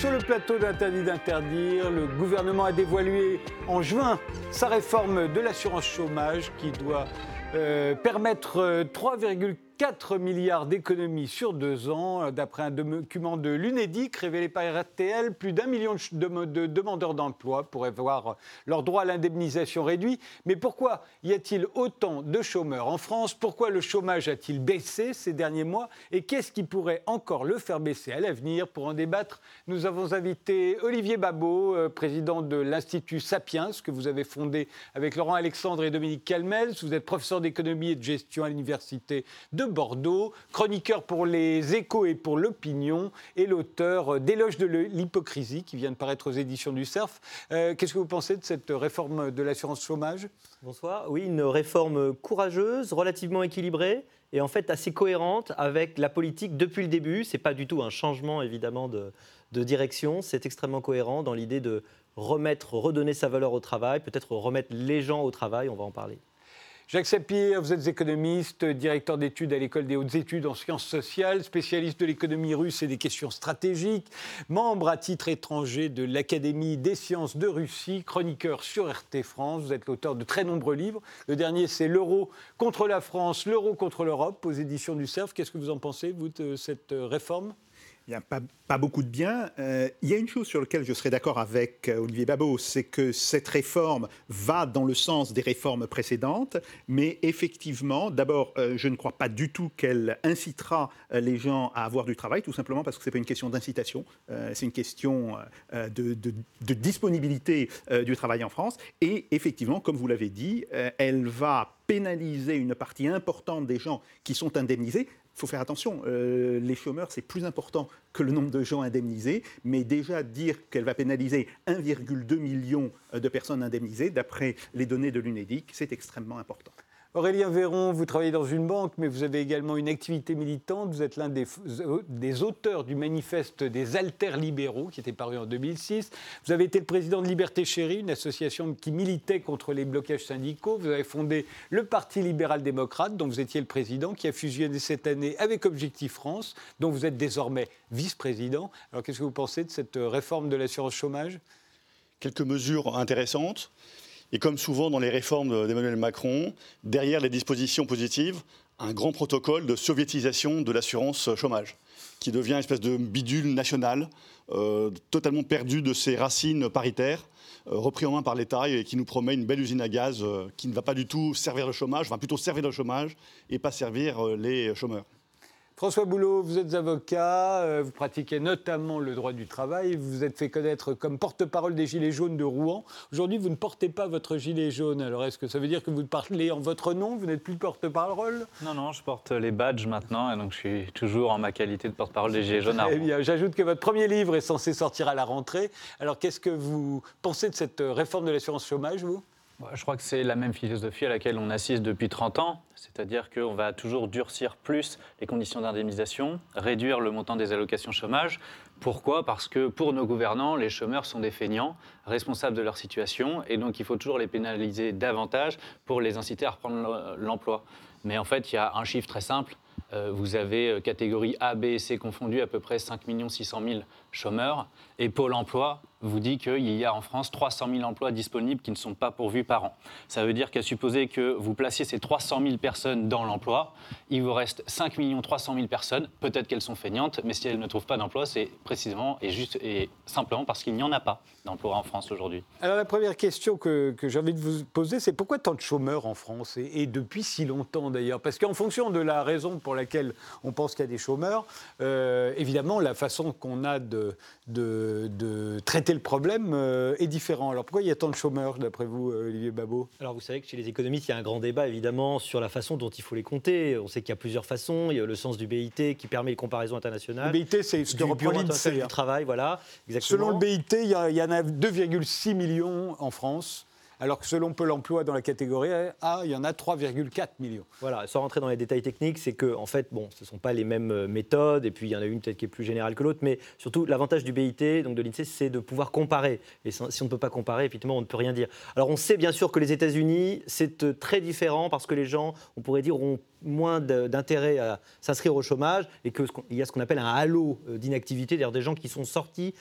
Sur le plateau d'Interdit d'interdire. Le gouvernement a dévoilé en juin sa réforme de l'assurance chômage qui doit euh, permettre 3,4 4 milliards d'économies sur deux ans, euh, d'après un document de l'UNEDIC révélé par RTL. Plus d'un million de, demandeurs d'emploi pourraient voir leur droit à l'indemnisation réduit. Mais pourquoi y a-t-il autant de chômeurs en France? Pourquoi le chômage a-t-il baissé ces derniers mois? Et qu'est-ce qui pourrait encore le faire baisser à l'avenir? Pour en débattre, nous avons invité Olivier Babot, euh, président de l'Institut Sapiens, que vous avez fondé avec Laurent Alexandre et Dominique Calmels. Vous êtes professeur d'économie et de gestion à l'Université de Bordeaux, chroniqueur pour les échos et pour l'opinion, et l'auteur d'Éloge de l'hypocrisie qui vient de paraître aux éditions du CERF. Euh, qu'est-ce que vous pensez de cette réforme de l'assurance chômage? Bonsoir. Oui, une réforme courageuse, relativement équilibrée et en fait assez cohérente avec la politique depuis le début. Ce n'est pas du tout un changement évidemment de, de direction, c'est extrêmement cohérent dans l'idée de remettre, redonner sa valeur au travail, peut-être remettre les gens au travail, on va en parler. Jacques Sapir, vous êtes économiste, directeur d'études à l'École des hautes études en sciences sociales, spécialiste de l'économie russe et des questions stratégiques, membre à titre étranger de l'Académie des sciences de Russie, chroniqueur sur RT France. Vous êtes l'auteur de très nombreux livres. Le dernier, c'est L'euro contre la France, l'euro contre l'Europe, aux éditions du CERF. Qu'est-ce que vous en pensez, vous, de cette réforme? Il n'y a pas, beaucoup de bien. Euh, il y a une chose sur laquelle je serais d'accord avec euh, Olivier Babot, c'est que cette réforme va dans le sens des réformes précédentes, mais effectivement, d'abord, euh, je ne crois pas du tout qu'elle incitera les gens à avoir du travail, tout simplement parce que ce n'est pas une question d'incitation, c'est une question de, disponibilité du travail en France. Et effectivement, comme vous l'avez dit, elle va pénaliser une partie importante des gens qui sont indemnisés faut faire attention, euh, les chômeurs, c'est plus important que le nombre de gens indemnisés, mais déjà dire qu'elle va pénaliser 1,2 million de personnes indemnisées, d'après les données de l'UNEDIC, c'est extrêmement important. Aurélien Véron, vous travaillez dans une banque, mais vous avez également une activité militante. Vous êtes l'un des, auteurs du manifeste des alters libéraux, qui était paru en 2006. Vous avez été le président de Liberté Chérie, une association qui militait contre les blocages syndicaux. Vous avez fondé le Parti libéral-démocrate, dont vous étiez le président, qui a fusionné cette année avec Objectif France, dont vous êtes désormais vice-président. Alors qu'est-ce que vous pensez de cette réforme de l'assurance chômage? Quelques mesures intéressantes. Et comme souvent dans les réformes d'Emmanuel Macron, derrière les dispositions positives, un grand protocole de soviétisation de l'assurance chômage, qui devient une espèce de bidule national, euh, totalement perdu de ses racines paritaires, euh, repris en main par l'État et qui nous promet une belle usine à gaz euh, qui ne va pas du tout servir le chômage, va plutôt servir le chômage et pas servir les chômeurs. François Boulot, vous êtes avocat, euh, vous pratiquez notamment le droit du travail, vous vous êtes fait connaître comme porte-parole des Gilets jaunes de Rouen. Aujourd'hui, vous ne portez pas votre gilet jaune. Alors, est-ce que ça veut dire que vous parlez en votre nom Vous n'êtes plus porte-parole? Non, non, je porte les badges maintenant, et donc je suis toujours en ma qualité de porte-parole des Gilets jaunes à Rouen. bien, j'ajoute que votre premier livre est censé sortir à la rentrée. Alors, qu'est-ce que vous pensez de cette réforme de l'assurance chômage, vous? Je crois que c'est la même philosophie à laquelle on assiste depuis 30 ans, c'est-à-dire qu'on va toujours durcir plus les conditions d'indemnisation, réduire le montant des allocations chômage. Pourquoi? Parce que pour nos gouvernants, les chômeurs sont des feignants, responsables de leur situation, et donc il faut toujours les pénaliser davantage pour les inciter à reprendre l'emploi. Mais en fait, il y a un chiffre très simple. Euh, vous avez euh, catégorie A, B et C confondues à peu près 5 600 000 chômeurs. Et Pôle emploi vous dit qu'il y a en France 300 000 emplois disponibles qui ne sont pas pourvus par an. Ça veut dire qu'à supposer que vous placiez ces 300 000 personnes dans l'emploi, il vous reste 5 300 000 personnes. Peut-être qu'elles sont feignantes, mais si elles ne trouvent pas d'emploi, c'est précisément et, juste, et simplement parce qu'il n'y en a pas d'emploi en France aujourd'hui. Alors la première question que, que j'ai envie de vous poser, c'est pourquoi tant de chômeurs en France et, depuis si longtemps d'ailleurs? Parce qu'en fonction de la raison pour laquelle on pense qu'il y a des chômeurs, euh, évidemment la façon qu'on a de, de, de traiter le problème euh, est différent. Alors pourquoi il y a tant de chômeurs, d'après vous, euh, Olivier Babot Alors vous savez que chez les économistes, il y a un grand débat, évidemment, sur la façon dont il faut les compter. On sait qu'il y a plusieurs façons. Il y a le sens du BIT qui permet les comparaisons internationales. Le BIT, c'est du Bureau du travail, voilà. Exactement. Selon le BIT, il y, il y en a 2,6 millions en France alors que selon Pôle emploi, dans la catégorie A, il y en a 3,4 millions. Voilà, sans rentrer dans les détails techniques, c'est que, en fait, bon, ce ne sont pas les mêmes euh, méthodes, et puis il y en a une peut-être qui est plus générale que l'autre, mais surtout, l'avantage du BIT, donc de l'INSEE, c'est de pouvoir comparer. Et si on ne peut pas comparer, effectivement, on ne peut rien dire. Alors, on sait bien sûr que les États-Unis, c'est euh, très différent parce que les gens, on pourrait dire, ont moins d'intérêt à s'inscrire au chômage et qu'il y a ce qu'on appelle un halo euh, d'inactivité, c'est-à-dire des gens qui sont sortis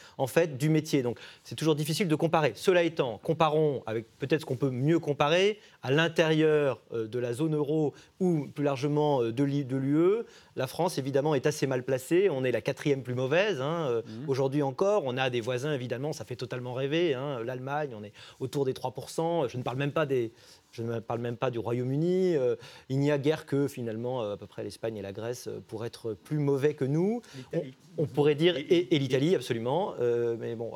du métier. Donc c'est toujours difficile de comparer. Cela étant, comparons avec peut-être ce qu'on peut mieux comparer à l'intérieur euh, de la zone euro ou plus largement euh, de l'UE. La France évidemment est assez mal placée. On est la quatrième plus mauvaise. Hein. Mmh. Aujourd'hui encore, on a des voisins évidemment, ça fait totalement rêver. Hein. L'Allemagne, on est autour des 3%. Je ne parle même pas des je ne parle même pas du Royaume-Uni. Euh, il n'y a guère que finalement euh, à peu près l'Espagne et la Grèce euh, pour être plus mauvais que nous. On, pourrait dire et, l'Italie absolument, mais bon.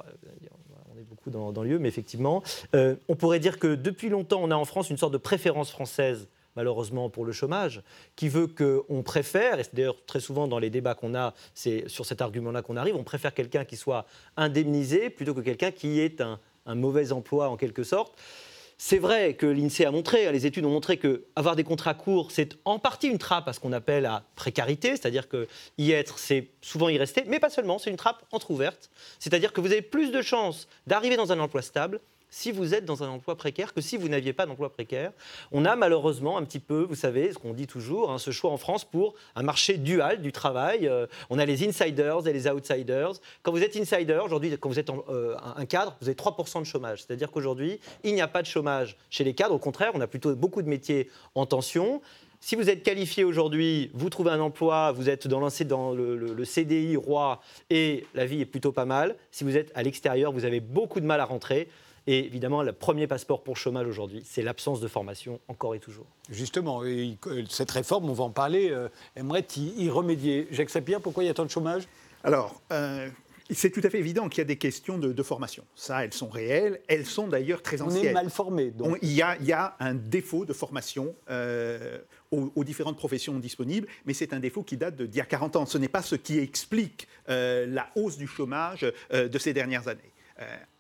Est dans, dans lieu, mais effectivement, on pourrait dire que depuis longtemps, on a en France une sorte de préférence française malheureusement pour le chômage, qui veut qu'on préfère, et c'est d'ailleurs très souvent dans les débats qu'on a, c'est sur cet argument-là qu'on arrive, on préfère quelqu'un qui soit indemnisé plutôt que quelqu'un qui ait un, un mauvais emploi en quelque sorte. C'est vrai que l'INSEE a montré, hein, les études ont montré que avoir des contrats courts, c'est en partie une trappe à ce qu'on appelle la précarité, c'est-à-dire que y être, c'est souvent y rester, mais pas seulement, c'est une trappe entre-ouverte, c'est-à-dire que vous avez plus de chances d'arriver dans un emploi stable si vous êtes dans un emploi précaire que si vous n'aviez pas d'emploi précaire. On a malheureusement un petit peu, vous savez, ce qu'on dit toujours, hein, ce choix en France pour un marché dual du travail. Euh, on a les insiders et les outsiders. Quand vous êtes insider, aujourd'hui, quand vous êtes euh, un cadre, vous avez 3% de chômage. C'est-à-dire qu'aujourd'hui, il n'y a pas de chômage chez les cadres. Au contraire, on a plutôt beaucoup de métiers en tension. Si vous êtes qualifié aujourd'hui, vous trouvez un emploi, vous êtes dans, dans le, le, CDI roi et la vie est plutôt pas mal. Si vous êtes à l'extérieur, vous avez beaucoup de mal à rentrer. Et évidemment, le premier passeport pour le chômage aujourd'hui, c'est l'absence de formation, encore et toujours. Justement, cette réforme, on va en parler, euh, aimerait y, remédier. Jacques Sapir, pourquoi il y a tant de chômage? Alors, euh, c'est tout à fait évident qu'il y a des questions de, formation. Ça, elles sont réelles. Elles sont d'ailleurs très anciennes. On est mal formé. Donc. il, y a, un défaut de formation euh, aux, différentes professions disponibles, mais c'est un défaut qui date d'il y a 40 ans. Ce n'est pas ce qui explique la hausse du chômage de ces dernières années.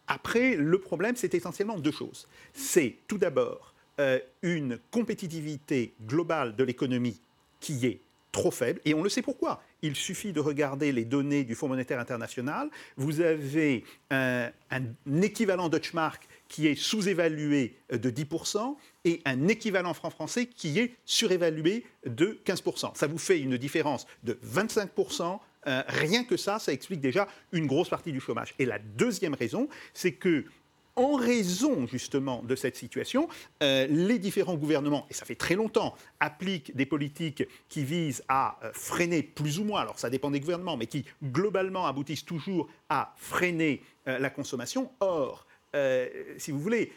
Après, le problème, c'est essentiellement deux choses. C'est tout d'abord euh, une compétitivité globale de l'économie qui est trop faible, et on le sait pourquoi. Il suffit de regarder les données du Fonds monétaire international. Vous avez un, un équivalent Deutschmark qui est sous-évalué de 10% et un équivalent franc français qui est surévalué de 15%. Ça vous fait une différence de 25% euh, rien que ça, ça explique déjà une grosse partie du chômage. Et la deuxième raison, c'est que en raison justement de cette situation, euh, les différents gouvernements, et ça fait très longtemps, appliquent des politiques qui visent à euh, freiner plus ou moins, alors ça dépend des gouvernements, mais qui globalement aboutissent toujours à freiner la consommation. Or, si vous voulez,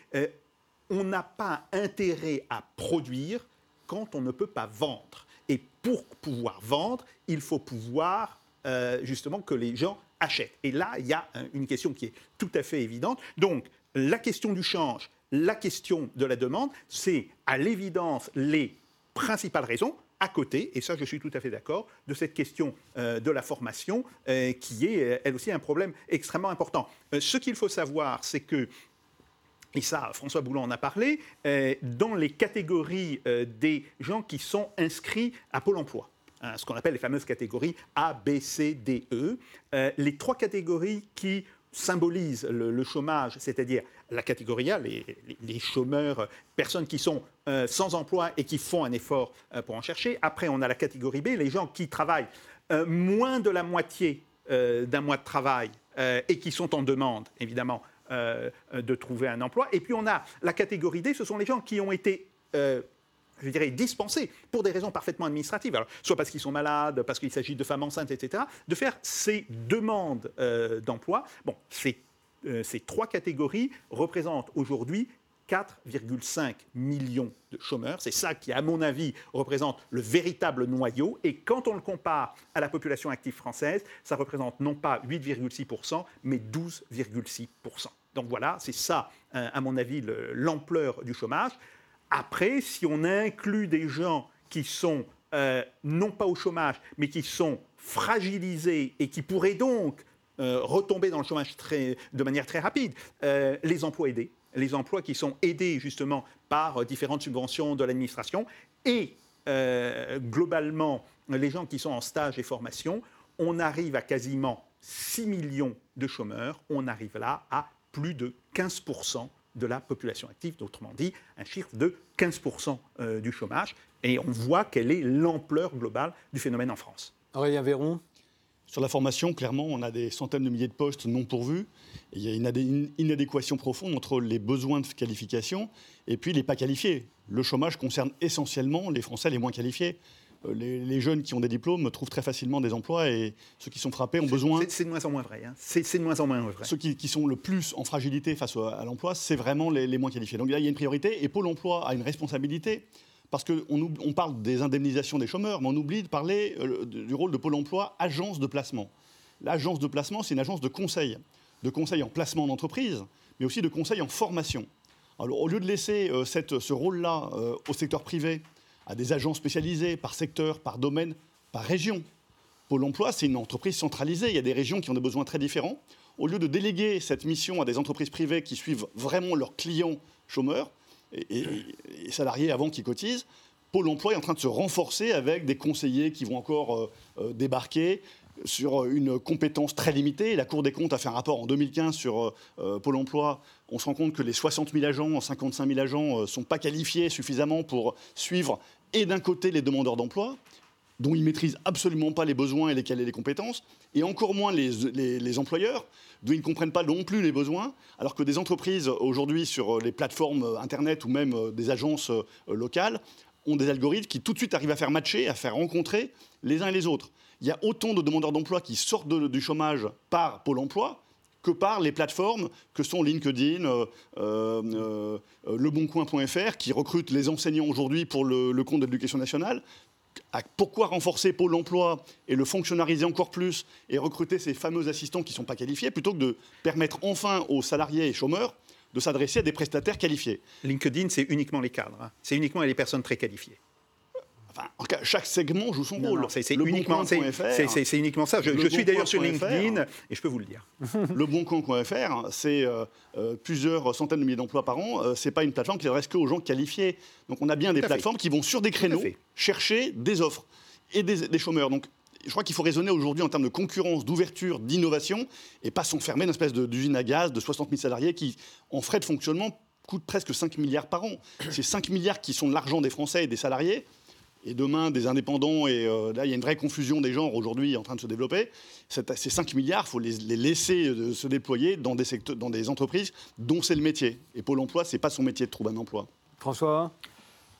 on n'a pas intérêt à produire quand on ne peut pas vendre. Et pour pouvoir vendre, il faut pouvoir euh, justement que les gens achètent. Et là, il y a une question qui est tout à fait évidente. Donc, la question du change, la question de la demande, c'est à l'évidence les principales raisons à côté, et ça je suis tout à fait d'accord, de cette question euh, de la formation euh, qui est elle aussi un problème extrêmement important. ce qu'il faut savoir, c'est que, et ça François Boulan en a parlé, dans les catégories des gens qui sont inscrits à Pôle Emploi, ce qu'on appelle les fameuses catégories A, B, C, D, E. Euh, les trois catégories qui symbolisent le, chômage, c'est-à-dire la catégorie A, les, chômeurs, personnes qui sont euh, sans emploi et qui font un effort euh, pour en chercher. Après, on a la catégorie B, les gens qui travaillent moins de la moitié d'un mois de travail et qui sont en demande, évidemment, de trouver un emploi. Et puis on a la catégorie D, ce sont les gens qui ont été je dirais, dispensés pour des raisons parfaitement administratives, soit parce qu'ils sont malades, parce qu'il s'agit de femmes enceintes, etc., de faire ces demandes euh, d'emploi. Bon, ces, euh, ces trois catégories représentent aujourd'hui 4,5 millions de chômeurs. C'est ça qui, à mon avis, représente le véritable noyau. Et quand on le compare à la population active française, ça représente non pas 8,6%, mais 12,6%. Donc voilà, c'est ça, euh, à mon avis, l'ampleur du chômage. Après, si on inclut des gens qui sont euh, non pas au chômage, mais qui sont fragilisés et qui pourraient donc euh, retomber dans le chômage de manière très rapide, euh, les emplois aidés, les emplois qui sont aidés justement par différentes subventions de l'administration et globalement les gens qui sont en stage et formation, on arrive à quasiment 6 millions de chômeurs, on arrive là à plus de 15% de la population active, autrement dit un chiffre de 15% euh, du chômage. Et on voit quelle est l'ampleur globale du phénomène en France. Aurélien Véron sur la formation, clairement, on a des centaines de milliers de postes non pourvus. il y a une inadéquation profonde entre les besoins de qualification et puis les pas qualifiés. Le chômage concerne essentiellement les Français les moins qualifiés. Euh, les, jeunes qui ont des diplômes trouvent très facilement des emplois et ceux qui sont frappés ont besoin. C'est de moins en moins vrai. Hein. C'est de moins en moins vrai. Ceux qui, sont le plus en fragilité face à l'emploi, c'est vraiment les, les, moins qualifiés. Donc là, il y a une priorité et Pôle emploi a une responsabilité parce qu'on on parle des indemnisations des chômeurs, mais on oublie de parler euh, du rôle de Pôle emploi, agence de placement. L'agence de placement, c'est une agence de conseil, de conseil en placement d'entreprise, mais aussi de conseil en formation. Alors, au lieu de laisser euh, ce rôle-là euh, au secteur privé, à des agences spécialisées par secteur, par domaine, par région, Pôle emploi, c'est une entreprise centralisée. Il y a des régions qui ont des besoins très différents. Au lieu de déléguer cette mission à des entreprises privées qui suivent vraiment leurs clients chômeurs, et, salariés avant qui cotisent, Pôle emploi est en train de se renforcer avec des conseillers qui vont encore euh, euh, débarquer sur une compétence très limitée. La Cour des comptes a fait un rapport en 2015 sur euh, Pôle emploi. On se rend compte que les 60 000 agents, 55 000 agents ne sont pas qualifiés suffisamment pour suivre et d'un côté les demandeurs d'emploi, dont ils maîtrisent absolument pas les besoins et lesquels les compétences, et encore moins les employeurs d'où ils ne comprennent pas non plus les besoins, alors que des entreprises aujourd'hui sur euh, les plateformes euh, Internet ou même euh, des agences locales ont des algorithmes qui tout de suite arrivent à faire matcher, à faire rencontrer les uns et les autres. Il y a autant de demandeurs d'emploi qui sortent du chômage par Pôle emploi que par les plateformes que sont LinkedIn, leboncoin.fr, qui recrutent les enseignants aujourd'hui pour le compte de l'éducation nationale, pourquoi renforcer Pôle emploi et le fonctionnariser encore plus et recruter ces fameux assistants qui ne sont pas qualifiés plutôt que de permettre enfin aux salariés et chômeurs de s'adresser à des prestataires qualifiés? LinkedIn, c'est uniquement les cadres, hein. c'est uniquement les personnes très qualifiées. Enfin, en cas, chaque segment joue son rôle. C'est uniquement, uniquement, ça. Je, suis d'ailleurs sur LinkedIn et je peux vous le dire. Le boncoin.fr, c'est euh, euh, plusieurs centaines de milliers d'emplois par an. Euh, c'est pas une plateforme qui reste aux gens qualifiés. Donc on a bien des plateformes qui vont sur des créneaux chercher des offres et des, chômeurs. Donc je crois qu'il faut raisonner aujourd'hui en termes de concurrence, d'ouverture, d'innovation, et pas s'enfermer dans une espèce d'usine à gaz de 60 000 salariés qui, en frais de fonctionnement, coûtent presque 5 milliards par an. C'est 5 milliards qui sont de l'argent des Français et des salariés et demain des indépendants, et euh, là il y a une vraie confusion des genres aujourd'hui en train de se développer, ces 5 milliards, il faut les, laisser euh, se déployer dans des, secteurs, dans des entreprises dont c'est le métier. Et Pôle Emploi, ce n'est pas son métier de trouver un emploi. François?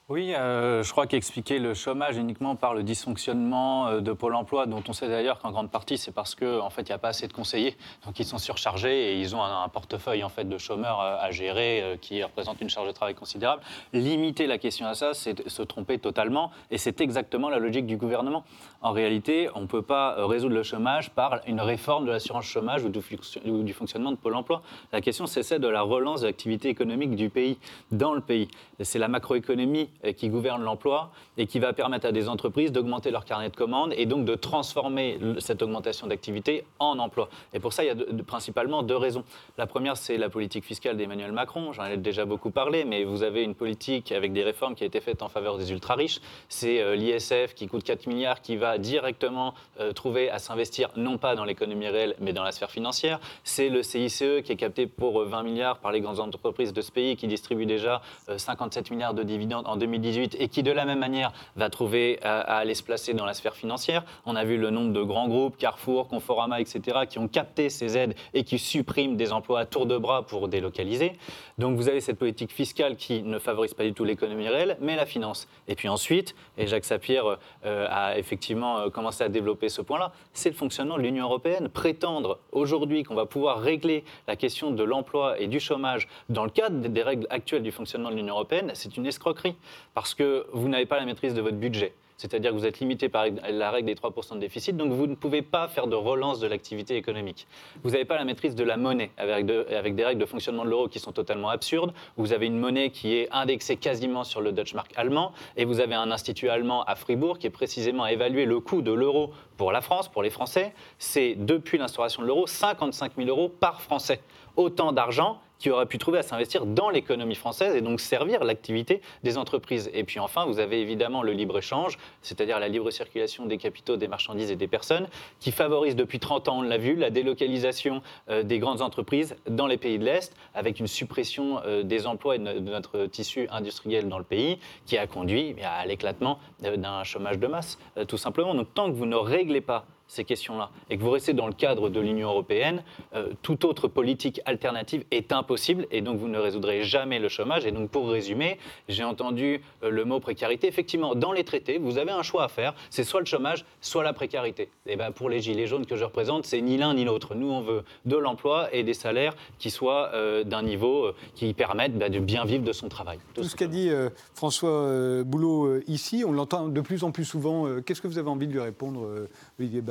Oui, euh, je crois qu'expliquer le chômage uniquement par le dysfonctionnement euh, de Pôle emploi, dont on sait d'ailleurs qu'en grande partie c'est parce qu'en en fait il n'y a pas assez de conseillers, donc ils sont surchargés et ils ont un, portefeuille en fait de chômeurs euh, à gérer qui représente une charge de travail considérable. Limiter la question à ça, c'est se tromper totalement et c'est exactement la logique du gouvernement. En réalité, on ne peut pas résoudre le chômage par une réforme de l'assurance chômage ou du, fonctionnement de Pôle emploi. La question c'est celle de la relance de l'activité économique du pays, dans le pays. C'est la macroéconomie qui gouverne l'emploi et qui va permettre à des entreprises d'augmenter leur carnet de commandes et donc de transformer cette augmentation d'activité en emploi. Et pour ça, il y a principalement deux raisons. La première, c'est la politique fiscale d'Emmanuel Macron. J'en ai déjà beaucoup parlé, mais vous avez une politique avec des réformes qui a été faite en faveur des ultra-riches. C'est euh, l'ISF qui coûte 4 milliards, qui va directement euh, trouver à s'investir non pas dans l'économie réelle, mais dans la sphère financière. C'est le CICE qui est capté pour 20 euh, milliards par les grandes entreprises de ce pays, qui distribue déjà 57 milliards de dividendes en 2018 et qui, de la même manière, va trouver à, aller se placer dans la sphère financière. On a vu le nombre de grands groupes, Carrefour, Conforama, etc., qui ont capté ces aides et qui suppriment des emplois à tour de bras pour délocaliser. Donc vous avez cette politique fiscale qui ne favorise pas du tout l'économie réelle, mais la finance. Et puis ensuite, et Jacques Sapir euh, a effectivement euh, commencé à développer ce point-là, c'est le fonctionnement de l'Union européenne. Prétendre aujourd'hui qu'on va pouvoir régler la question de l'emploi et du chômage dans le cadre des règles actuelles du fonctionnement de l'Union européenne, c'est une escroquerie. Parce que vous n'avez pas la maîtrise de votre budget. C'est-à-dire que vous êtes limité par la règle des 3% de déficit, donc vous ne pouvez pas faire de relance de l'activité économique. Vous n'avez pas la maîtrise de la monnaie, avec, des règles de fonctionnement de l'euro qui sont totalement absurdes. Vous avez une monnaie qui est indexée quasiment sur le Deutsche Mark allemand, et vous avez un institut allemand à Fribourg qui est précisément évalué le coût de l'euro pour la France, pour les Français. C'est depuis l'instauration de l'euro 55 000 euros par Français. Autant d'argent qui auraient pu trouver à s'investir dans l'économie française et donc servir l'activité des entreprises. Et puis enfin, vous avez évidemment le libre-échange, c'est-à-dire la libre circulation des capitaux, des marchandises et des personnes, qui favorise depuis 30 ans, on l'a vu, la délocalisation euh, des grandes entreprises dans les pays de l'Est, avec une suppression euh, des emplois et de notre tissu industriel dans le pays, qui a conduit à l'éclatement euh, d'un chômage de masse, tout simplement. Donc tant que vous ne réglez pas ces questions-là et que vous restez dans le cadre de l'Union européenne, euh, toute autre politique alternative est impossible et donc vous ne résoudrez jamais le chômage. Et donc pour résumer, j'ai entendu euh, le mot précarité. Effectivement, dans les traités, vous avez un choix à faire, c'est soit le chômage, soit la précarité. Et ben pour les gilets jaunes que je représente, c'est ni l'un ni l'autre. Nous, on veut de l'emploi et des salaires qui soient euh, d'un niveau qui permettent bah, de bien vivre de son travail. Tout, ce qu'a dit François Boulot ici, on l'entend de plus en plus souvent. Qu'est-ce que vous avez envie de lui répondre, Olivier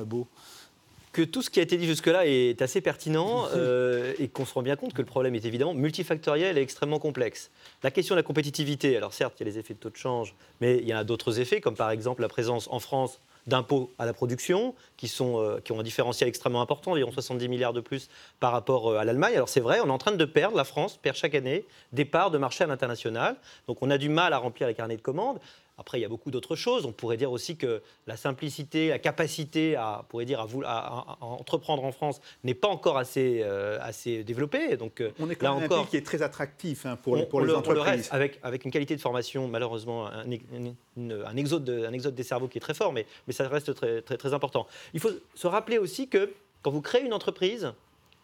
que tout ce qui a été dit jusque-là est assez pertinent euh, et qu'on se rend bien compte que le problème est évidemment multifactoriel et extrêmement complexe. La question de la compétitivité, alors certes, il y a les effets de taux de change, mais il y a d'autres effets, comme par exemple la présence en France d'impôts à la production, qui, sont, euh, qui ont un différentiel extrêmement important, environ 70 milliards de plus par rapport euh, à l'Allemagne. Alors c'est vrai, on est en train de perdre, la France perd chaque année des parts de marché à l'international. Donc on a du mal à remplir les carnets de commandes. Après, il y a beaucoup d'autres choses. On pourrait dire aussi que la simplicité, la capacité à, pourrait dire, à, entreprendre en France n'est pas encore assez, euh, assez développée. Donc, euh, on est quand même un pays qui est très attractif hein, pour, pour les entreprises. avec, avec une qualité de formation, malheureusement, un, un, exode un exode des cerveaux qui est très fort, mais, mais ça reste très, très, très important. Il faut se rappeler aussi que quand vous créez une entreprise,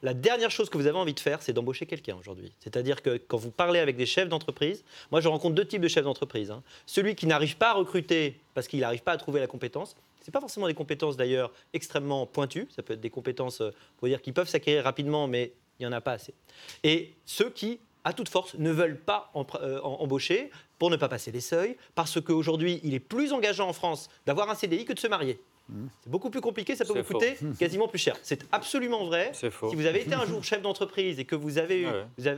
la dernière chose que vous avez envie de faire, c'est d'embaucher quelqu'un aujourd'hui. C'est-à-dire que quand vous parlez avec des chefs d'entreprise, moi je rencontre deux types de chefs d'entreprise. Hein. Celui qui n'arrive pas à recruter parce qu'il n'arrive pas à trouver la compétence. Ce n'est pas forcément des compétences d'ailleurs extrêmement pointues. Ça peut être des compétences, euh, pour dire, qui peuvent s'acquérir rapidement, mais il n'y en a pas assez. Et ceux qui, à toute force, ne veulent pas euh, embaucher pour ne pas passer les seuils, parce qu'aujourd'hui, il est plus engageant en France d'avoir un CDI que de se marier. C'est beaucoup plus compliqué, ça peut vous coûter quasiment plus cher. C'est absolument vrai. Si vous avez été un jour chef d'entreprise et que vous, avez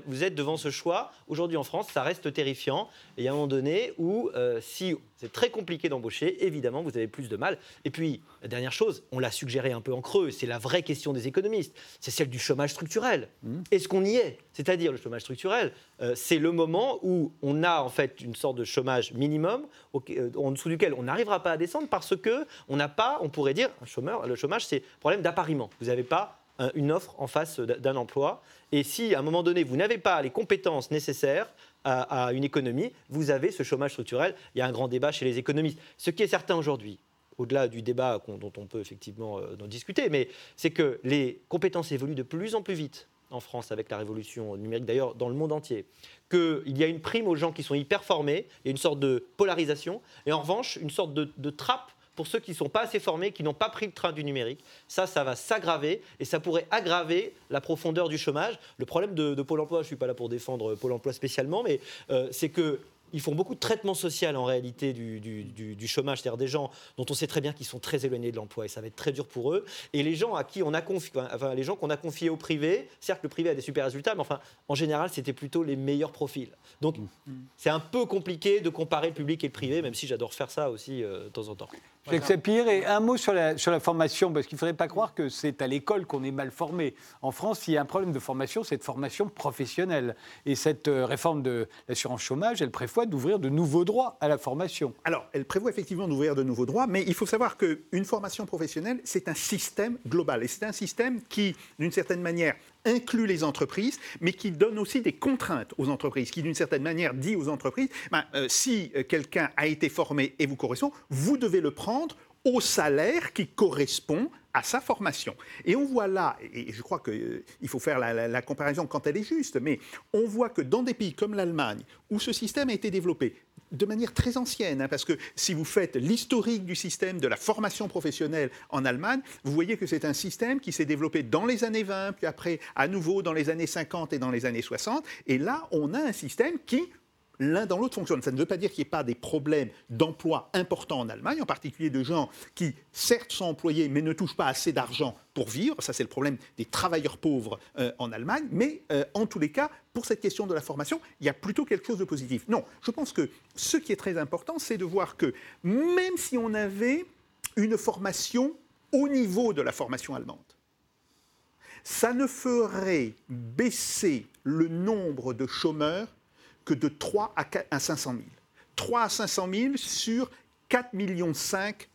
vous, êtes devant ce choix, aujourd'hui en France, ça reste terrifiant. Et il y a un moment donné où, euh, si c'est très compliqué d'embaucher, évidemment, vous avez plus de mal. Et puis, la dernière chose, on l'a suggéré un peu en creux, c'est la vraie question des économistes, c'est celle du chômage structurel. Mmh. Est-ce qu'on y est? C'est-à-dire, le chômage structurel, euh, c'est le moment où on a en fait une sorte de chômage minimum euh, en dessous duquel on n'arrivera pas à descendre parce que on n'a pas, on pourrait dire, un le chômage, c'est problème d'appariement. Vous n'avez pas une offre en face d'un emploi. Et si à un moment donné, vous n'avez pas les compétences nécessaires, à, une économie, vous avez ce chômage structurel. Il y a un grand débat chez les économistes. Ce qui est certain aujourd'hui, au-delà du débat dont on peut effectivement euh, discuter, mais c'est que les compétences évoluent de plus en plus vite en France avec la révolution numérique, d'ailleurs dans le monde entier, qu'il y a une prime aux gens qui sont hyper formés, il y a une sorte de polarisation, et en revanche une sorte de trappe pour ceux qui ne sont pas assez formés, qui n'ont pas pris le train du numérique. Ça, ça va s'aggraver et ça pourrait aggraver la profondeur du chômage. Le problème de, Pôle emploi, je ne suis pas là pour défendre Pôle emploi spécialement, mais euh, c'est que ils font beaucoup de traitement social en réalité du, chômage, c'est-à-dire des gens dont on sait très bien qu'ils sont très éloignés de l'emploi et ça va être très dur pour eux. Et les gens à qui on a confié, enfin les gens qu'on a confiés au privé, certes le privé a des super résultats, mais enfin en général c'était plutôt les meilleurs profils. Donc mmh. c'est un peu compliqué de comparer le public et le privé, même si j'adore faire ça aussi euh, de temps en temps. C'est pire. Et un mot sur la, sur la formation, parce qu'il ne faudrait pas croire que c'est à l'école qu'on est mal formé. En France, il y a un problème de formation, c'est de formation professionnelle. Et cette euh, réforme de l'assurance chômage, elle prévoit d'ouvrir de nouveaux droits à la formation. Alors, elle prévoit effectivement d'ouvrir de nouveaux droits, mais il faut savoir qu'une formation professionnelle, c'est un système global. Et c'est un système qui, d'une certaine manière, inclut les entreprises, mais qui donne aussi des contraintes aux entreprises, qui d'une certaine manière dit aux entreprises, ben, euh, si euh, quelqu'un a été formé et vous correspond, vous devez le prendre au salaire qui correspond à sa formation. Et on voit là, et je crois qu'il euh, faut faire la, comparaison quand elle est juste, mais on voit que dans des pays comme l'Allemagne, où ce système a été développé de manière très ancienne, hein, parce que si vous faites l'historique du système de la formation professionnelle en Allemagne, vous voyez que c'est un système qui s'est développé dans les années 20, puis après à nouveau dans les années 50 et dans les années 60, et là on a un système qui l'un dans l'autre fonctionne. Ça ne veut pas dire qu'il n'y ait pas des problèmes d'emploi importants en Allemagne, en particulier de gens qui, certes, sont employés, mais ne touchent pas assez d'argent pour vivre. Ça, c'est le problème des travailleurs pauvres euh, en Allemagne. Mais euh, en tous les cas, pour cette question de la formation, il y a plutôt quelque chose de positif. Non, je pense que ce qui est très important, c'est de voir que même si on avait une formation au niveau de la formation allemande, ça ne ferait baisser le nombre de chômeurs que de 3 à 500 000. 3 à 500 000 sur 4,5 millions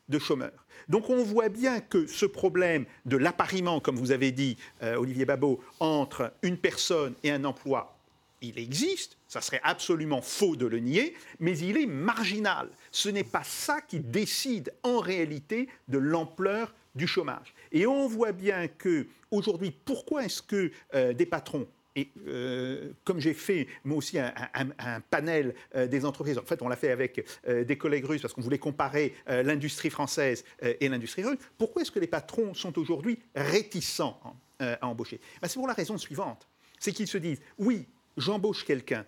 de chômeurs. Donc on voit bien que ce problème de l'appariement, comme vous avez dit, euh, Olivier Babot, entre une personne et un emploi, il existe, ça serait absolument faux de le nier, mais il est marginal. Ce n'est pas ça qui décide en réalité de l'ampleur du chômage. Et on voit bien que aujourd'hui, pourquoi est-ce que euh, des patrons et euh, comme j'ai fait moi aussi un, panel euh, des entreprises, en fait on l'a fait avec des collègues russes parce qu'on voulait comparer l'industrie française et l'industrie russe, pourquoi est-ce que les patrons sont aujourd'hui réticents à embaucher? Ben, C'est pour la raison suivante, c'est qu'ils se disent, oui, j'embauche quelqu'un,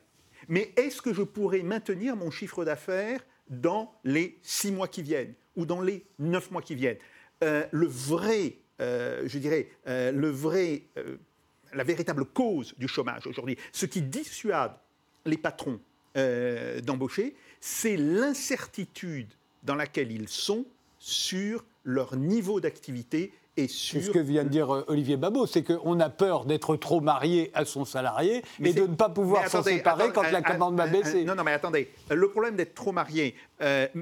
mais est-ce que je pourrais maintenir mon chiffre d'affaires dans les six mois qui viennent ou dans les neuf mois qui viennent? Euh, le vrai, euh, je dirais, euh, le vrai, la véritable cause du chômage aujourd'hui, ce qui dissuade les patrons d'embaucher, c'est l'incertitude dans laquelle ils sont sur leur niveau d'activité et sur... Ce que vient de dire Olivier Babot, c'est qu'on a peur d'être trop marié à son salarié mais et de ne pas pouvoir s'en séparer quand la commande va baisser. Non, non, mais attendez, le problème d'être trop marié,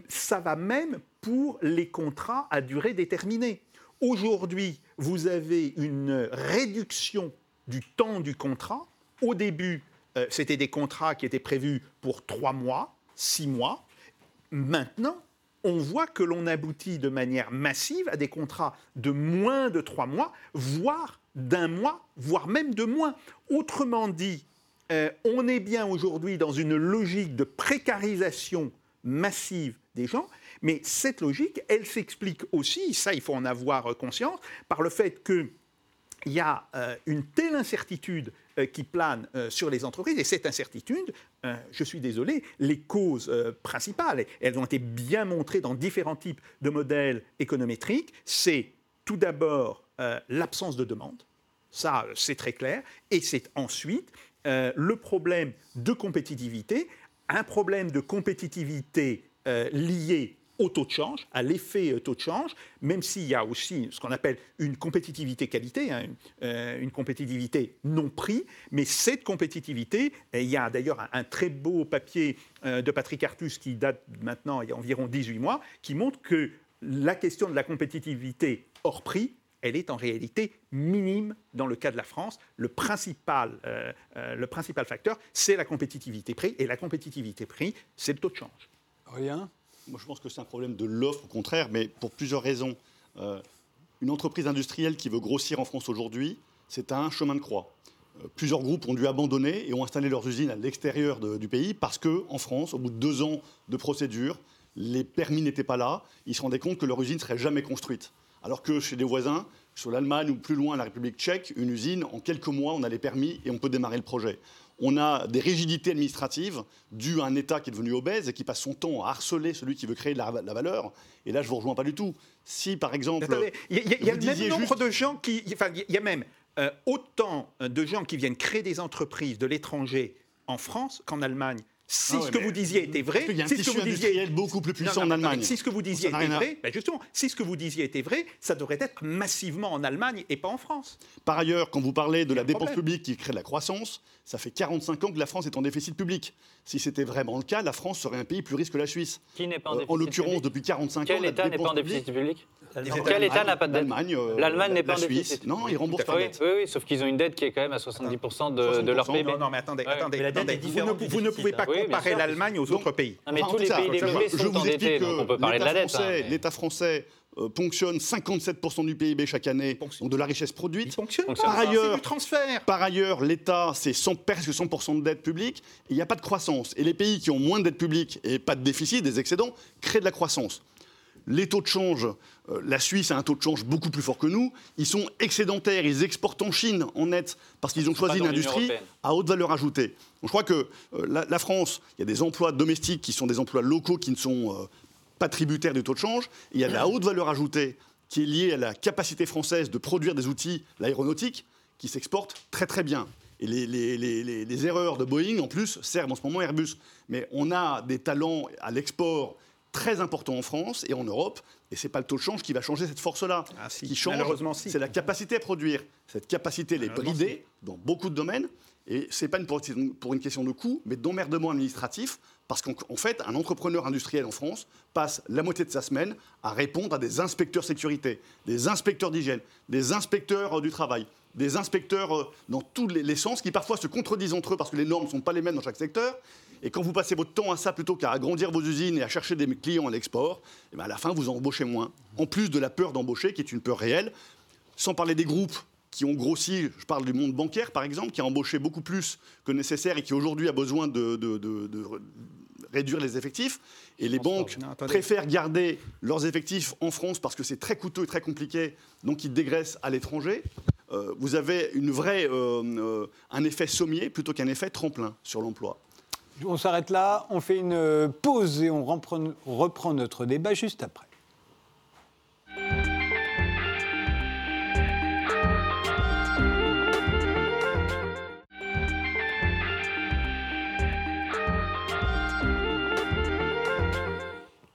ça va même pour les contrats à durée déterminée. Aujourd'hui, vous avez une réduction du temps du contrat. Au début, euh, c'était des contrats qui étaient prévus pour trois mois, six mois. Maintenant, on voit que l'on aboutit de manière massive à des contrats de moins de trois mois, voire d'un mois, voire même de moins. Autrement dit, euh, on est bien aujourd'hui dans une logique de précarisation massive des gens mais cette logique, elle s'explique aussi, ça il faut en avoir conscience, par le fait qu'il y a euh, une telle incertitude euh, qui plane euh, sur les entreprises. Et cette incertitude, je suis désolé, les causes principales, elles ont été bien montrées dans différents types de modèles économétriques, c'est tout d'abord l'absence de demande. Ça, c'est très clair. Et c'est ensuite le problème de compétitivité, un problème de compétitivité lié au taux de change, à l'effet euh, taux de change, même s'il y a aussi ce qu'on appelle une compétitivité qualité, hein, euh, une, compétitivité non prix, mais cette compétitivité, il y a d'ailleurs un, très beau papier euh, de Patrick Artus qui date maintenant il y a environ 18 mois, qui montre que la question de la compétitivité hors prix, elle est en réalité minime dans le cas de la France. Le principal, le principal facteur, c'est la compétitivité prix, et la compétitivité prix, c'est le taux de change. Rien moi, je pense que c'est un problème de l'offre, au contraire, mais pour plusieurs raisons. Euh, une entreprise industrielle qui veut grossir en France aujourd'hui, c'est un chemin de croix. Euh, plusieurs groupes ont dû abandonner et ont installé leurs usines à l'extérieur du pays parce qu'en France, au bout de deux ans de procédure, les permis n'étaient pas là. Ils se rendaient compte que leur usine ne serait jamais construite. Alors que chez des voisins, sur l'Allemagne ou plus loin la République tchèque, une usine, en quelques mois, on a les permis et on peut démarrer le projet on a des rigidités administratives dues à un État qui est devenu obèse et qui passe son temps à harceler celui qui veut créer de la, valeur. Et là, je ne vous rejoins pas du tout. Si, par exemple. Il y, a, le même nombre de gens qui. Enfin, il y a même euh, autant de gens qui viennent créer des entreprises de l'étranger en France qu'en Allemagne si ah ce que vous disiez était vrai, il y a un si ce que vous disiez beaucoup plus puissant en Allemagne. Si ce que vous disiez était vrai, ben justement, si ce que vous disiez était vrai, ça devrait être massivement en Allemagne et pas en France. Par ailleurs, quand vous parlez de la dépense publique qui crée de la croissance, ça fait 45 ans que la France est en déficit public. Si c'était vraiment le cas, la France serait un pays plus riche que la Suisse. Qui n'est pas en euh, déficit En l'occurrence, depuis 45 ans, Quel État n'est pas en déficit public quel État n'a pas de dette L'Allemagne euh, n'est pas en déficit. Non, ils remboursent pas oui, oui, oui, sauf qu'ils ont une dette qui est quand même à 70% de, leur PIB. Non, non, mais attendez, attendez, vous, ne, pouvez pas comparer l'Allemagne aux autres pays. mais tous les pays développés sont endettés, donc on peut parler de la dette. Hein, L'État français euh, ponctionne 57% du PIB chaque année, donc de la richesse produite. par ailleurs, du transfert. Par ailleurs, l'État, c'est presque 100% de dette publique, et il n'y a pas de croissance. Et les pays qui ont moins de dette publique et pas de déficit, des excédents, créent de la croissance. Les taux de change, euh, la Suisse a un taux de change beaucoup plus fort que nous. Ils sont excédentaires, ils exportent en Chine en net parce qu'ils ont choisi une industrie à haute valeur ajoutée. je crois que euh, la, France, il y a des emplois domestiques qui sont des emplois locaux qui ne sont pas tributaire du taux de change. il y a la haute valeur ajoutée qui est liée à la capacité française de produire des outils, l'aéronautique, qui s'exporte très très bien. Et les, les, erreurs de Boeing, en plus, servent en ce moment Airbus. Mais on a des talents à l'export très importants en France et en Europe, et ce n'est pas le taux de change qui va changer cette force-là. Ah, qui change, c'est la capacité à produire. Cette capacité, elle est bridée dans beaucoup de domaines. Et ce n'est pas une, pour une question de coût, mais d'emmerdement administratif, parce qu'en fait, un entrepreneur industriel en France passe la moitié de sa semaine à répondre à des inspecteurs sécurité, des inspecteurs d'hygiène, des inspecteurs du travail, des inspecteurs euh, dans tous les, sens qui parfois se contredisent entre eux parce que les normes ne sont pas les mêmes dans chaque secteur. Et quand vous passez votre temps à ça plutôt qu'à agrandir vos usines et à chercher des clients à l'export, eh ben, à la fin, vous embauchez moins. En plus de la peur d'embaucher, qui est une peur réelle, sans parler des groupes qui ont grossi, je parle du monde bancaire par exemple, qui a embauché beaucoup plus que nécessaire et qui aujourd'hui a besoin de, de, réduire les effectifs. Et les banques préfèrent garder leurs effectifs en France parce que c'est très coûteux et très compliqué, donc ils dégraissent à l'étranger. Euh, vous avez une vraie, euh, euh, un effet sommier plutôt qu'un effet tremplin sur l'emploi. On s'arrête là, on fait une pause et on reprend notre débat juste après.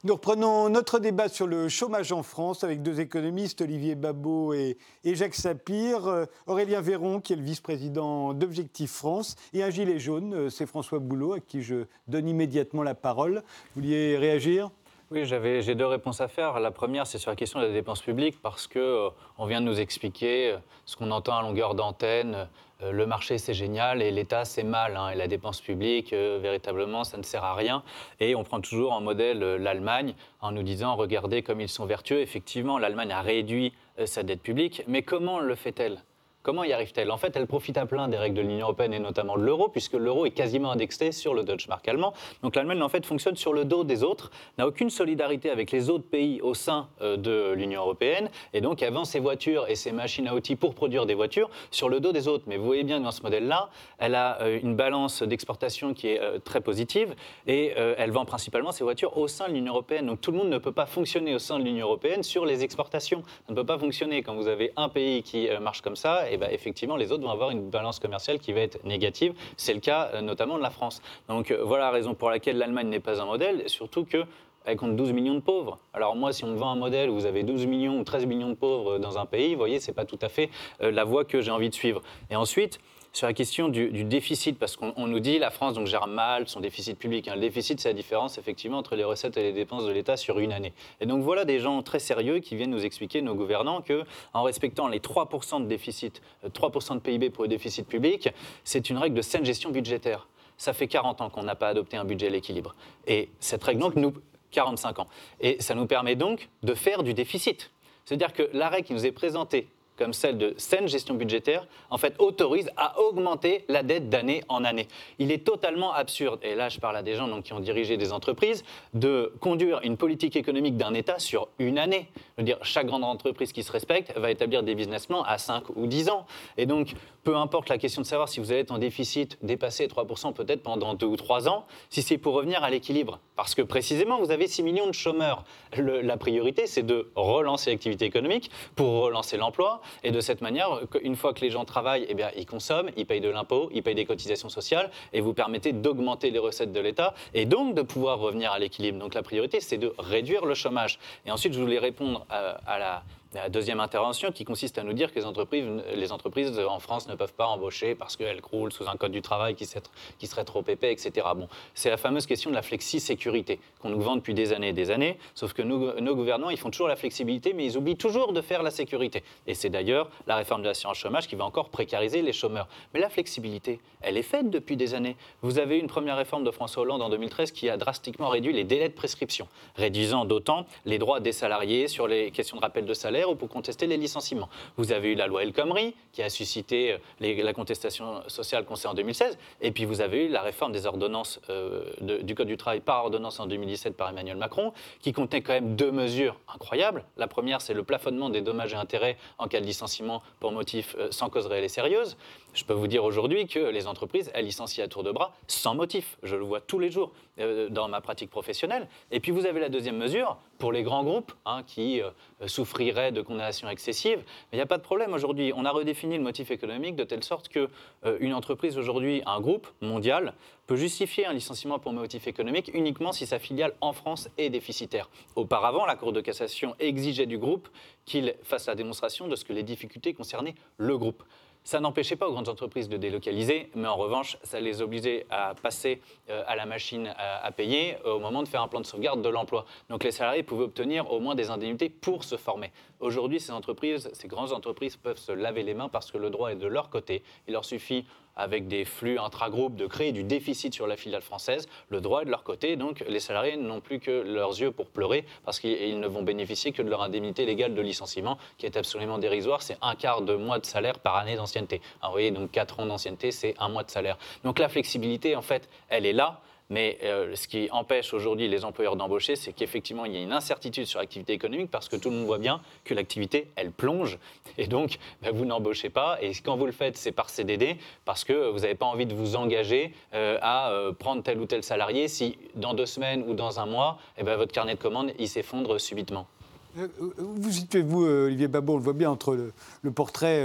Nous reprenons notre débat sur le chômage en France avec deux économistes, Olivier Babot et, Jacques Sapir. Euh, Aurélien Véron, qui est le vice-président d'Objectif France, et un gilet jaune, euh, c'est François Boulot, à qui je donne immédiatement la parole. Vous vouliez réagir? Oui, j'ai deux réponses à faire. La première, c'est sur la question de la dépense publique, parce qu'on euh, on vient de nous expliquer ce qu'on entend à longueur d'antenne, euh, le marché c'est génial et l'État c'est mal. Hein, et la dépense publique, euh, véritablement, ça ne sert à rien. Et on prend toujours en modèle euh, l'Allemagne en nous disant regardez comme ils sont vertueux. Effectivement, l'Allemagne a réduit sa dette publique, mais comment le fait-elle? Comment y arrive-t-elle? En fait, elle profite à plein des règles de l'Union européenne et notamment de l'euro, puisque l'euro est quasiment indexé sur le Deutsche Mark allemand. Donc l'Allemagne, en fait, fonctionne sur le dos des autres, n'a aucune solidarité avec les autres pays au sein euh, de l'Union européenne, et donc elle vend ses voitures et ses machines à outils pour produire des voitures sur le dos des autres. Mais vous voyez bien dans ce modèle-là, elle a euh, une balance d'exportation qui est euh, très positive, et elle vend principalement ses voitures au sein de l'Union européenne. Donc tout le monde ne peut pas fonctionner au sein de l'Union européenne sur les exportations. Ça ne peut pas fonctionner quand vous avez un pays qui marche comme ça. Eh ben, effectivement, les autres vont avoir une balance commerciale qui va être négative. C'est le cas euh, notamment de la France. Donc euh, voilà la raison pour laquelle l'Allemagne n'est pas un modèle, surtout que elle compte 12 millions de pauvres. Alors moi, si on me vend un modèle où vous avez 12 millions ou 13 millions de pauvres dans un pays, vous voyez, c'est pas tout à fait euh, la voie que j'ai envie de suivre. Et ensuite, sur la question du, déficit, parce qu'on nous dit la France donc, gère mal son déficit public. Hein. Le déficit, c'est la différence effectivement entre les recettes et les dépenses de l'État sur une année. Et donc voilà des gens très sérieux qui viennent nous expliquer, nos gouvernants, que en respectant les 3% de déficit, 3% euh, de PIB pour le déficit public, c'est une règle de saine gestion budgétaire. Ça fait 40 ans qu'on n'a pas adopté un budget à l'équilibre. Et cette règle, donc, nous, 45 ans. Et ça nous permet donc de faire du déficit. C'est-à-dire que l'arrêt qui nous est présenté comme celle de saine gestion budgétaire, en fait, autorise à augmenter la dette d'année en année. Il est totalement absurde, et là je parle à des gens donc, qui ont dirigé des entreprises, de conduire une politique économique d'un État sur une année. Je veux dire, chaque grande entreprise qui se respecte va établir des business plans à 5 ou 10 ans. Et donc, peu importe la question de savoir si vous allez être en déficit dépassé 3% peut-être pendant 2 ou 3 ans, si c'est pour revenir à l'équilibre. Parce que précisément, vous avez 6 millions de chômeurs. la priorité, c'est de relancer l'activité économique pour relancer l'emploi. Et de cette manière, une fois que les gens travaillent, eh bien, ils consomment, ils payent de l'impôt, ils payent des cotisations sociales, et vous permettez d'augmenter les recettes de l'État, et donc de pouvoir revenir à l'équilibre. Donc la priorité, c'est de réduire le chômage. Et ensuite, je voulais répondre à la la deuxième intervention qui consiste à nous dire que les entreprises, les entreprises en France ne peuvent pas embaucher parce qu'elles croulent sous un code du travail qui, serait trop épais, etc. Bon, c'est la fameuse question de la flexi-sécurité qu'on nous vend depuis des années et des années, sauf que nos gouvernements, ils font toujours la flexibilité, mais ils oublient toujours de faire la sécurité. Et c'est d'ailleurs la réforme de l'assurance chômage qui va encore précariser les chômeurs. Mais la flexibilité, elle est faite depuis des années. Vous avez une première réforme de François Hollande en 2013 qui a drastiquement réduit les délais de prescription, réduisant d'autant les droits des salariés sur les questions de rappel de salaire ou pour contester les licenciements. Vous avez eu la loi El Khomri qui a suscité euh, la contestation sociale qu'on sait en 2016, et puis vous avez eu la réforme des ordonnances euh, du Code du travail par ordonnance en 2017 par Emmanuel Macron, qui contenait quand même deux mesures incroyables. La première, c'est le plafonnement des dommages et intérêts en cas de licenciement pour motif euh, sans cause réelle et sérieuse. Je peux vous dire aujourd'hui que les entreprises, elles licencient à tour de bras sans motif. Je le vois tous les jours euh, dans ma pratique professionnelle. Et puis vous avez la deuxième mesure pour les grands groupes hein, qui euh, souffriraient de condamnation excessive. Mais il n'y a pas de problème aujourd'hui. On a redéfini le motif économique de telle sorte que euh, une entreprise aujourd'hui, un groupe mondial, peut justifier un licenciement pour motif économique uniquement si sa filiale en France est déficitaire. Auparavant, la Cour de cassation exigeait du groupe qu'il fasse la démonstration de ce que les difficultés concernaient le groupe. Ça n'empêchait pas aux grandes entreprises de délocaliser, mais en revanche, ça les obligeait à passer euh, à la machine à, payer au moment de faire un plan de sauvegarde de l'emploi. Donc les salariés pouvaient obtenir au moins des indemnités pour se former. Aujourd'hui, ces entreprises, ces grandes entreprises peuvent se laver les mains parce que le droit est de leur côté. Il leur suffit avec des flux intragroupes, de créer du déficit sur la filiale française. Le droit est de leur côté, donc les salariés n'ont plus que leurs yeux pour pleurer parce qu'ils ne vont bénéficier que de leur indemnité légale de licenciement qui est absolument dérisoire. C'est un quart de mois de salaire par année d'ancienneté. vous voyez, donc 4 ans d'ancienneté, c'est un mois de salaire. Donc la flexibilité, en fait, elle est là. Mais euh, ce qui empêche aujourd'hui les employeurs d'embaucher, c'est qu'effectivement, il y a une incertitude sur l'activité économique parce que tout le monde voit bien que l'activité, elle plonge. Et donc, bah, vous n'embauchez pas. Et quand vous le faites, c'est par CDD parce que vous n'avez pas envie de vous engager euh, à euh, prendre tel ou tel salarié si dans deux semaines ou dans un mois, eh ben, votre carnet de commandes, il s'effondre subitement. Vous situez-vous, Olivier Babot, on le voit bien entre le, portrait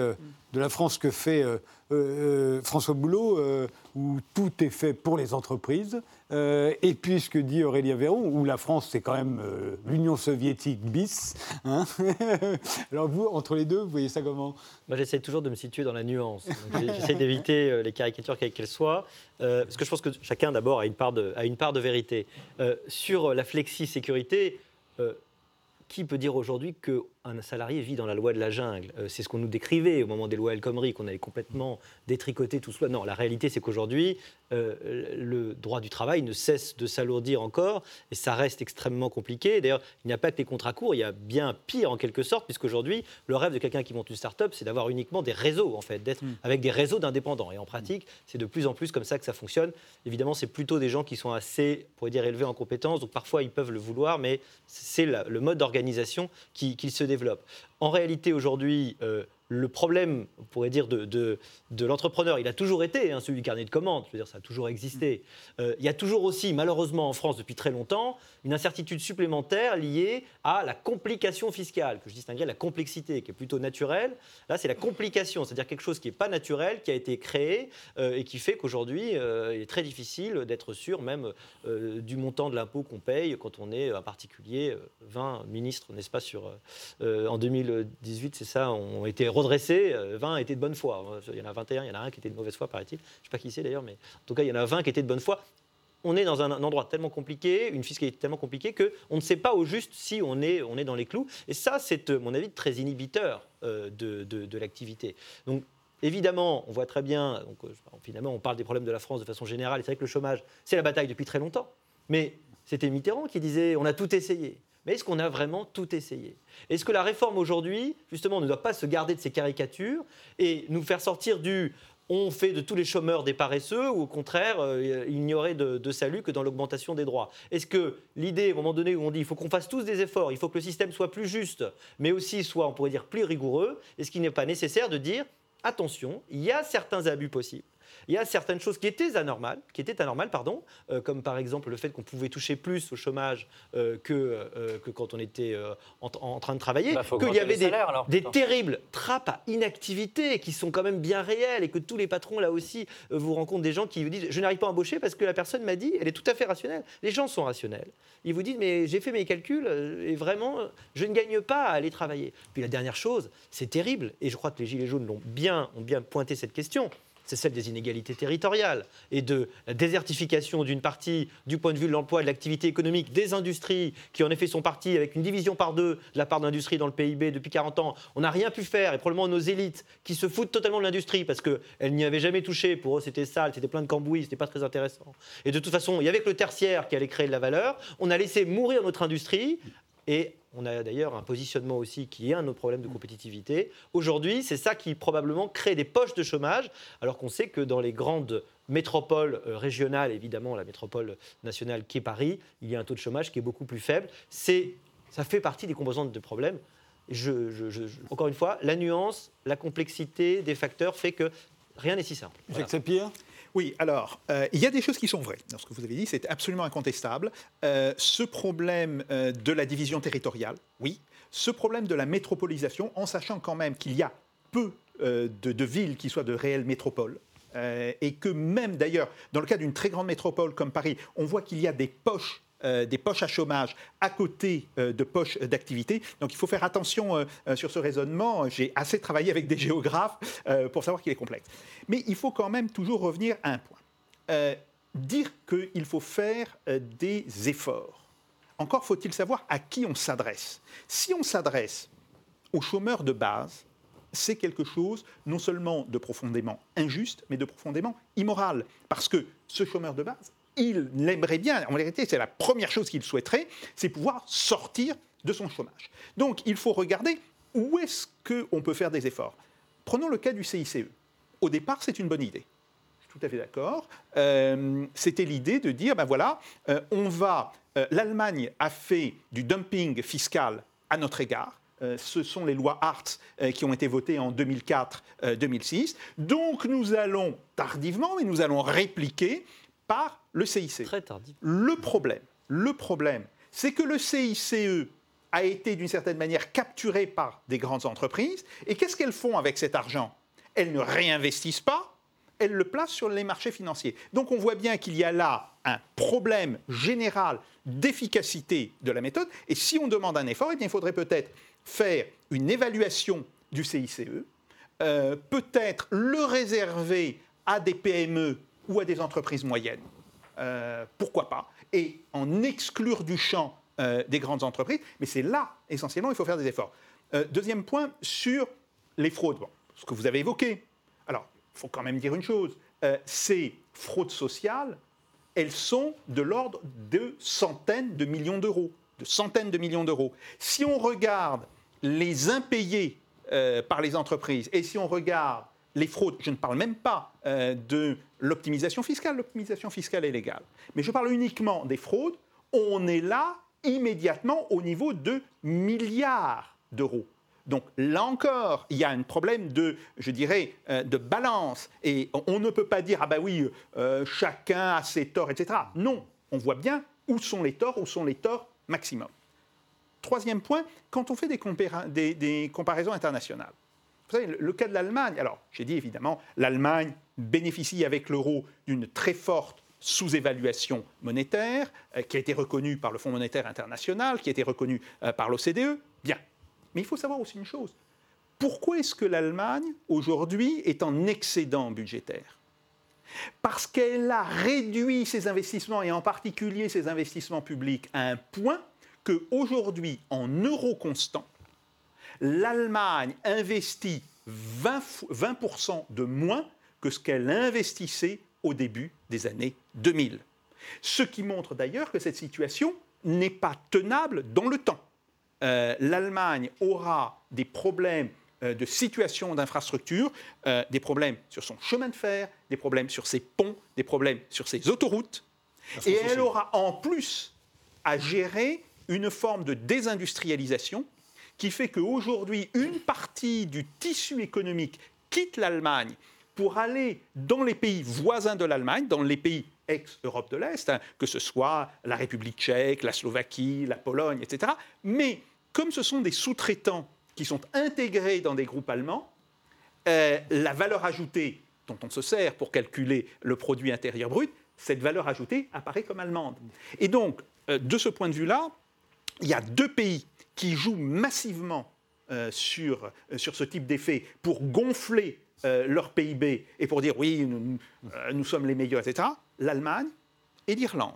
de la France que fait François Boulot, où tout est fait pour les entreprises, euh, et puis ce que dit Aurélien Véron, où la France, c'est quand même euh, l'Union soviétique bis. Hein. Alors vous, entre les deux, vous voyez ça comment? Moi, j'essaie toujours de me situer dans la nuance. J'essaie d'éviter euh, les caricatures quelles qu'elles soient, parce que je pense que chacun, d'abord, a, une part de, a une part de vérité. sur la flexi-sécurité, qui peut dire aujourd'hui qu'un salarié vit dans la loi de la jungle euh, C'est ce qu'on nous décrivait au moment des lois El Khomri, qu'on avait complètement détricoté tout cela. Non, la réalité, c'est qu'aujourd'hui, euh, le droit du travail ne cesse de s'alourdir encore et ça reste extrêmement compliqué. D'ailleurs, il n'y a pas que les contrats courts, il y a bien pire en quelque sorte, puisqu'aujourd'hui, le rêve de quelqu'un qui monte une start-up, c'est d'avoir uniquement des réseaux, en fait, d'être hmm. avec des réseaux d'indépendants. Et en pratique, c'est de plus en plus comme ça que ça fonctionne. Évidemment, c'est plutôt des gens qui sont assez, on pourrait dire, élevés en compétences, donc parfois ils peuvent le vouloir, mais c'est le mode d'organisation organisation qui, se développe. En réalité, aujourd'hui, euh, le problème, on pourrait dire, de, de, l'entrepreneur, il a toujours été hein, celui du carnet de commandes, je veux dire, ça a toujours existé. Euh, il y a toujours aussi, malheureusement en France depuis très longtemps, une incertitude supplémentaire liée à la complication fiscale, que je distinguerais la complexité, qui est plutôt naturelle. Là, c'est la complication, c'est-à-dire quelque chose qui n'est pas naturel, qui a été créé euh, et qui fait qu'aujourd'hui, euh, il est très difficile d'être sûr même du montant de l'impôt qu'on paye quand on est un particulier. 20 ministres, n'est-ce pas, sur, en 2018, c'est ça, ont été redressés, 20 étaient de bonne foi. Il y en a 21, il y en a un qui était de mauvaise foi, paraît-il. Je ne sais pas qui c'est d'ailleurs, mais en tout cas, il y en a 20 qui étaient de bonne foi. On est dans un, endroit tellement compliqué, une fiscalité tellement compliquée, qu'on ne sait pas au juste si on est, on est dans les clous. Et ça, c'est, mon avis, très inhibiteur euh, de, de, l'activité. Donc, Évidemment, on voit très bien, donc, euh, finalement, on parle des problèmes de la France de façon générale, c'est vrai que le chômage, c'est la bataille depuis très longtemps. Mais c'était Mitterrand qui disait on a tout essayé. Mais est-ce qu'on a vraiment tout essayé? Est-ce que la réforme aujourd'hui, justement, ne doit pas se garder de ces caricatures et nous faire sortir du on fait de tous les chômeurs des paresseux ou au contraire, euh, il n'y aurait de, salut que dans l'augmentation des droits? Est-ce que l'idée, au moment donné où on dit il faut qu'on fasse tous des efforts, il faut que le système soit plus juste, mais aussi soit, on pourrait dire, plus rigoureux, est-ce qu'il n'est pas nécessaire de dire attention, il y a certains abus possibles il y a certaines choses qui étaient anormales, qui étaient anormales pardon, euh, comme par exemple le fait qu'on pouvait toucher plus au chômage euh, que, euh, que quand on était en, train de travailler, bah, qu'il y avait des, des terribles trappes à inactivité qui sont quand même bien réelles et que tous les patrons là aussi vous rencontrent des gens qui vous disent je n'arrive pas à embaucher parce que la personne m'a dit, elle est tout à fait rationnelle. Les gens sont rationnels. Ils vous disent mais j'ai fait mes calculs et vraiment je ne gagne pas à aller travailler. Puis la dernière chose, c'est terrible et je crois que les gilets jaunes l'ont bien, ont bien pointé cette question c'est celle des inégalités territoriales et de la désertification d'une partie du point de vue de l'emploi de l'activité économique des industries qui en effet sont parties avec une division par deux de la part de l'industrie dans le PIB depuis 40 ans. On n'a rien pu faire et probablement nos élites qui se foutent totalement de l'industrie parce qu'elles n'y avaient jamais touché. Pour eux, c'était sale, c'était plein de cambouis, c'était pas très intéressant. Et de toute façon, il y avait que le tertiaire qui allait créer de la valeur. On a laissé mourir notre industrie et on a d'ailleurs un positionnement aussi qui est un autre problème de compétitivité. Aujourd'hui, c'est ça qui probablement crée des poches de chômage, alors qu'on sait que dans les grandes métropoles euh, régionales, évidemment la métropole nationale qui est Paris, il y a un taux de chômage qui est beaucoup plus faible. C'est, ça fait partie des composantes de problème. encore une fois, la nuance, la complexité des facteurs fait que rien n'est si simple. Jacques Sapir? Oui, alors, euh, il y a des choses qui sont vraies dans ce que vous avez dit, c'est absolument incontestable. Euh, ce problème euh, de la division territoriale, oui. Ce problème de la métropolisation, en sachant quand même qu'il y a peu de, villes qui soient de réelles métropoles, et que même d'ailleurs, dans le cas d'une très grande métropole comme Paris, on voit qu'il y a des poches euh, des poches à chômage à côté euh, de poches d'activité. Donc il faut faire attention euh, sur ce raisonnement. J'ai assez travaillé avec des géographes pour savoir qu'il est complexe. Mais il faut quand même toujours revenir à un point. dire qu'il faut faire des efforts. Encore faut-il savoir à qui on s'adresse. Si on s'adresse aux chômeurs de base, c'est quelque chose non seulement de profondément injuste, mais de profondément immoral. Parce que ce chômeur de base, il l'aimerait bien, en vérité, c'est la première chose qu'il souhaiterait, c'est pouvoir sortir de son chômage. Donc il faut regarder où est-ce qu'on peut faire des efforts. Prenons le cas du CICE. Au départ, c'est une bonne idée. Je suis tout à fait d'accord. Euh, c'était l'idée de dire, ben voilà, euh, on va... Euh, L'Allemagne a fait du dumping fiscal à notre égard. ce sont les lois Hartz qui ont été votées en 2004-2006. Donc nous allons, tardivement, mais nous allons répliquer par le CICE. Très tardif. Le problème, le problème, c'est que le CICE a été d'une certaine manière capturé par des grandes entreprises. Et qu'est-ce qu'elles font avec cet argent? Elles ne réinvestissent pas, elles le placent sur les marchés financiers. Donc on voit bien qu'il y a là un problème général d'efficacité de la méthode. Et si on demande un effort, eh bien, il faudrait peut-être faire une évaluation du CICE, euh, peut-être le réserver à des PME ou à des entreprises moyennes. Euh, pourquoi pas? Et en exclure du champ euh, des grandes entreprises. Mais c'est là, essentiellement, il faut faire des efforts. Euh, deuxième point, sur les fraudes. ce que vous avez évoqué. Alors, il faut quand même dire une chose. ces fraudes sociales, elles sont de l'ordre de centaines de millions d'euros. De centaines de millions d'euros. Si on regarde les impayés par les entreprises et si on regarde les fraudes, je ne parle même pas de l'optimisation fiscale, l'optimisation fiscale est légale, mais je parle uniquement des fraudes, on est là immédiatement au niveau de milliards d'euros. Donc là encore, il y a un problème de, je dirais, euh, de balance. Et on, ne peut pas dire, ah ben oui, euh, chacun a ses torts, etc. Non, on voit bien où sont les torts, où sont les torts maximum. Troisième point, quand on fait des comparaisons internationales, vous savez, le, cas de l'Allemagne, alors j'ai dit évidemment, l'Allemagne bénéficie avec l'euro d'une très forte sous-évaluation monétaire, euh, qui a été reconnue par le Fonds monétaire international, qui a été reconnue euh, par l'OCDE. Bien. Mais il faut savoir aussi une chose. Pourquoi est-ce que l'Allemagne, aujourd'hui, est en excédent budgétaire? Parce qu'elle a réduit ses investissements, et en particulier ses investissements publics, à un point qu'aujourd'hui, en euros constants, l'Allemagne investit 20%, de moins que ce qu'elle investissait au début des années 2000. Ce qui montre d'ailleurs que cette situation n'est pas tenable dans le temps. Euh, L'Allemagne aura des problèmes euh, de situation d'infrastructure, euh, des problèmes sur son chemin de fer, des problèmes sur ses ponts, des problèmes sur ses autoroutes, et elle aura en plus à gérer une forme de désindustrialisation qui fait qu'aujourd'hui, une partie du tissu économique quitte l'Allemagne pour aller dans les pays voisins de l'Allemagne, dans les pays ex-Europe de l'Est, hein, que ce soit la République tchèque, la Slovaquie, la Pologne, etc. Mais comme ce sont des sous-traitants qui sont intégrés dans des groupes allemands, euh, la valeur ajoutée dont on se sert pour calculer le produit intérieur brut, cette valeur ajoutée apparaît comme allemande. Et donc, euh, de ce point de vue-là, il y a deux pays qui jouent massivement euh, sur, sur ce type d'effet pour gonfler euh, leur PIB et pour dire oui, nous, nous sommes les meilleurs, etc., l'Allemagne et l'Irlande.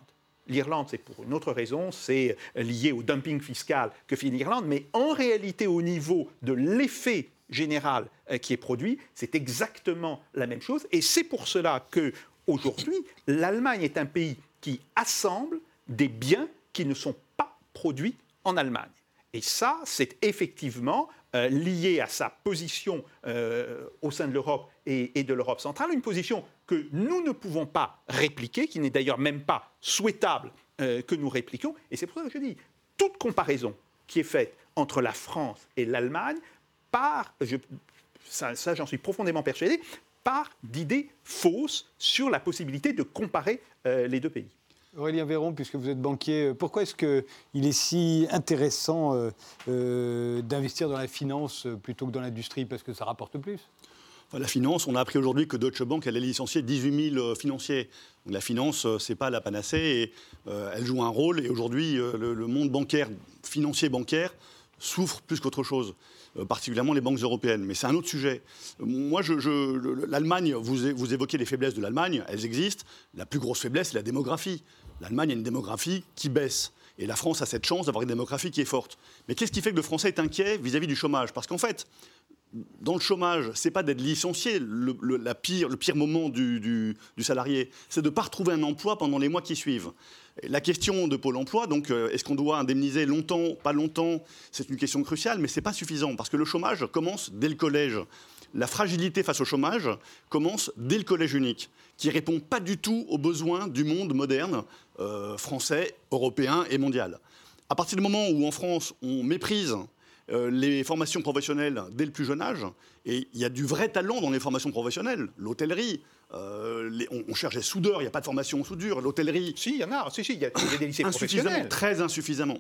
L'Irlande, c'est pour une autre raison, c'est lié au dumping fiscal que fait l'Irlande, mais en réalité, au niveau de l'effet général qui est produit, c'est exactement la même chose. Et c'est pour cela que aujourd'hui, l'Allemagne est un pays qui assemble des biens qui ne sont pas produits en Allemagne. Et ça, c'est effectivement euh, lié à sa position euh, au sein de l'Europe et, de l'Europe centrale, une position que nous ne pouvons pas répliquer, qui n'est d'ailleurs même pas souhaitable euh, que nous répliquions. Et c'est pour ça que je dis, toute comparaison qui est faite entre la France et l'Allemagne part, ça j'en suis profondément persuadé, part d'idées fausses sur la possibilité de comparer les deux pays. Aurélien Véron, puisque vous êtes banquier, euh, pourquoi est-ce qu'il est si intéressant euh, euh, d'investir dans la finance plutôt que dans l'industrie Parce que ça rapporte plus? La finance, on a appris aujourd'hui que Deutsche Bank allait licencier 18 000 financiers. La finance, c'est pas la panacée et elle joue un rôle. Et aujourd'hui, le, monde bancaire, financier bancaire, souffre plus qu'autre chose. Particulièrement les banques européennes. Mais c'est un autre sujet. Moi, l'Allemagne, vous, vous évoquez les faiblesses de l'Allemagne, elles existent. La plus grosse faiblesse, c'est la démographie. L'Allemagne a une démographie qui baisse. Et la France a cette chance d'avoir une démographie qui est forte. Mais qu'est-ce qui fait que le Français est inquiet vis-à-vis du chômage? Parce qu'en fait, dans le chômage, c'est pas d'être licencié le, pire, moment du salarié, c'est de ne pas retrouver un emploi pendant les mois qui suivent. La question de Pôle emploi, donc, euh, est-ce qu'on doit indemniser longtemps, pas longtemps? C'est une question cruciale, mais ce n'est pas suffisant, parce que le chômage commence dès le collège. La fragilité face au chômage commence dès le collège unique, qui répond pas du tout aux besoins du monde moderne, euh, français, européen et mondial. À partir du moment où en France, on méprise euh, les formations professionnelles dès le plus jeune âge, et il y a du vrai talent dans les formations professionnelles, l'hôtellerie, euh, on, cherche des soudeurs, il n'y a pas de formation en soudure. L'hôtellerie. Si, il y en a. Si, si, il y a, des lycées insuffisamment, Très insuffisamment.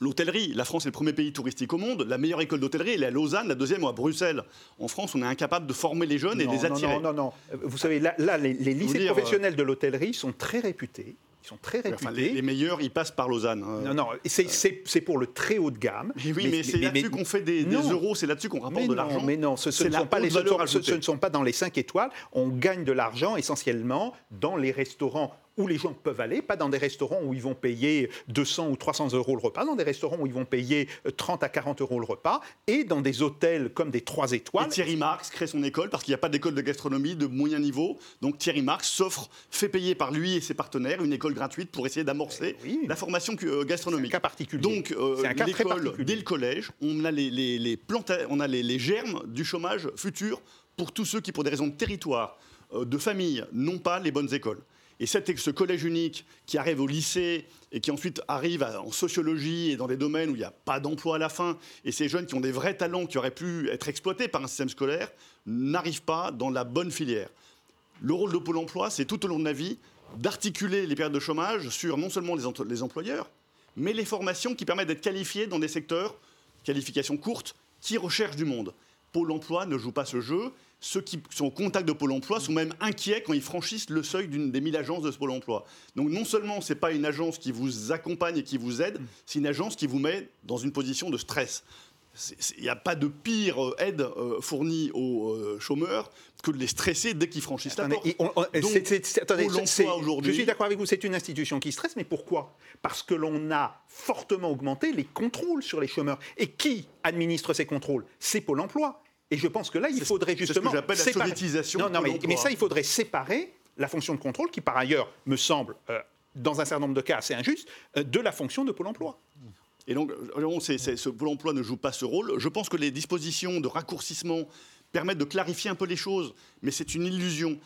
L'hôtellerie, la France est le premier pays touristique au monde. La meilleure école d'hôtellerie, elle est à Lausanne, la deuxième à Bruxelles. En France, on est incapable de former les jeunes et de les attirer. Non, non, non. Vous savez, là, les, lycées professionnels de l'hôtellerie sont très réputés ils sont très réputés. les, meilleurs, ils passent par Lausanne. Hein. Non, non, c'est pour le très haut de gamme. Oui, mais, c'est là-dessus qu'on fait des, euros, c'est là-dessus qu'on rapporte de l'argent. Mais non, ce, ne sont pas les ce, ne sont pas dans les 5 étoiles. On gagne de l'argent essentiellement dans les restaurants où les gens peuvent aller, pas dans des restaurants où ils vont payer 200 ou 300 euros le repas, dans des restaurants où ils vont payer 30 à 40 euros le repas, et dans des hôtels comme des 3 étoiles. Et Thierry Marx crée son école parce qu'il n'y a pas d'école de gastronomie de moyen niveau. Donc Thierry Marx s'offre, fait payer par lui et ses partenaires une école gratuite pour essayer d'amorcer eh la formation euh, gastronomique. C'est un cas particulier. Donc euh, l'école, dès le collège, on a les, les, les on a les, les germes du chômage futur pour tous ceux qui, pour des raisons de territoire, euh, de famille, n'ont pas les bonnes écoles. Et ce collège unique qui arrive au lycée et qui ensuite arrive en sociologie et dans des domaines où il n'y a pas d'emploi à la fin, et ces jeunes qui ont des vrais talents qui auraient pu être exploités par un système scolaire, n'arrivent pas dans la bonne filière. Le rôle de Pôle emploi, c'est tout au long de la vie d'articuler les périodes de chômage sur non seulement les, employeurs, mais les formations qui permettent d'être qualifiés dans des secteurs, qualifications courtes, qui recherchent du monde. Pôle emploi ne joue pas ce jeu ceux qui sont au contact de Pôle emploi sont même inquiets quand ils franchissent le seuil d'une des 1000 agences de ce Pôle emploi. Donc non seulement ce n'est pas une agence qui vous accompagne et qui vous aide, c'est une agence qui vous met dans une position de stress. Il n'y a pas de pire euh, aide euh, fournie aux euh, chômeurs que de les stresser dès qu'ils franchissent la porte. je suis d'accord avec vous, c'est une institution qui stresse, mais pourquoi? Parce que l'on a fortement augmenté les contrôles sur les chômeurs. Et qui administre ces contrôles? C'est Pôle emploi. Et je pense que là, il faudrait justement. C'est ce que j'appelle la soviétisation. Non, non, mais, ça, il faudrait séparer la fonction de contrôle, qui par ailleurs me semble, euh, dans un certain nombre de cas assez injuste, euh, de la fonction de Pôle emploi. Et donc, ce Pôle emploi ne joue pas ce rôle. Je pense que les dispositions de raccourcissement permettent de clarifier un peu les choses, mais c'est une illusion.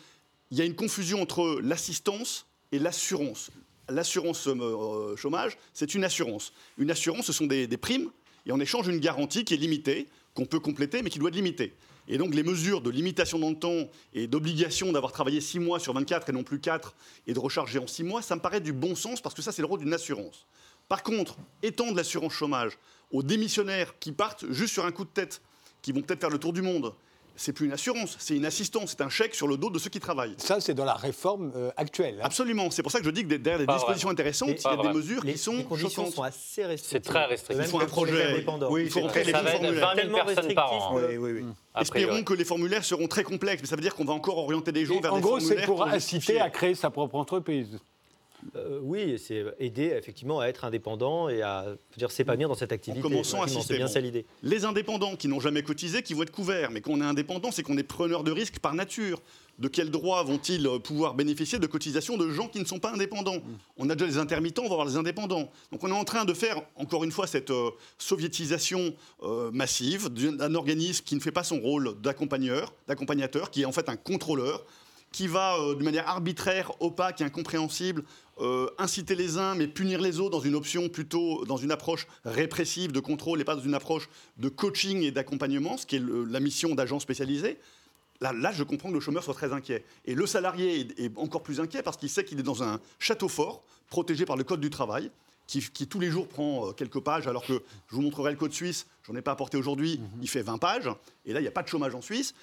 Il y a une confusion entre l'assistance et l'assurance. L'assurance euh, chômage, c'est une assurance. Une assurance, ce sont des, des primes, et en échange une garantie qui est limitée qu'on peut compléter, mais qui doit être limité. Et donc les mesures de limitation dans le temps et d'obligation d'avoir travaillé 6 mois sur 24 et non plus 4 et de recharger en 6 mois, ça me paraît du bon sens parce que ça c'est le rôle d'une assurance. Par contre, étendre l'assurance chômage aux démissionnaires qui partent juste sur un coup de tête, qui vont peut-être faire le tour du monde, c'est plus une assurance, c'est une assistance, c'est un chèque sur le dos de ceux qui travaillent. Ça, c'est dans la réforme euh, actuelle. Hein. Absolument. C'est pour ça que je dis que derrière des dispositions intéressantes, il y a des mesures qui sont les conditions sont assez restrictives. C'est très restrictif. Il faut un projet. Oui, il faut créer les formulaires. 20 000 personnes par an. Oui, oui, oui. Espérons que les formulaires seront très complexes, mais ça veut dire qu'on va encore orienter des gens vers des formulaires. En gros, c'est pour inciter à créer sa propre entreprise. Euh, oui, c'est aider effectivement à être indépendant et à dire s'épanouir dans cette activité. En commençant à C'est bien ça l'idée. Les indépendants qui n'ont jamais cotisé, qui vont être couverts, mais quand on est indépendant, c'est qu'on est preneur de risques par nature. De quel droit vont-ils pouvoir bénéficier de cotisations de gens qui ne sont pas indépendants? On a déjà les intermittents, on va avoir les indépendants. Donc on est en train de faire, encore une fois, cette euh, soviétisation euh, massive d'un organisme qui ne fait pas son rôle d'accompagnateur, d'accompagnateur, qui est en fait un contrôleur, qui va de manière arbitraire, opaque et incompréhensible euh, inciter les uns mais punir les autres dans une option plutôt dans une approche répressive de contrôle et pas dans une approche de coaching et d'accompagnement, ce qui est la mission d'agents spécialisés. Là, là, je comprends que le chômeur soit très inquiet. Et le salarié est, encore plus inquiet parce qu'il sait qu'il est dans un château fort, protégé par le Code du travail, qui, tous les jours prend euh, quelques pages, alors que je vous montrerai le Code suisse, j'en ai pas apporté aujourd'hui, mhm. il fait 20 pages, et là, il n'y a pas de chômage en Suisse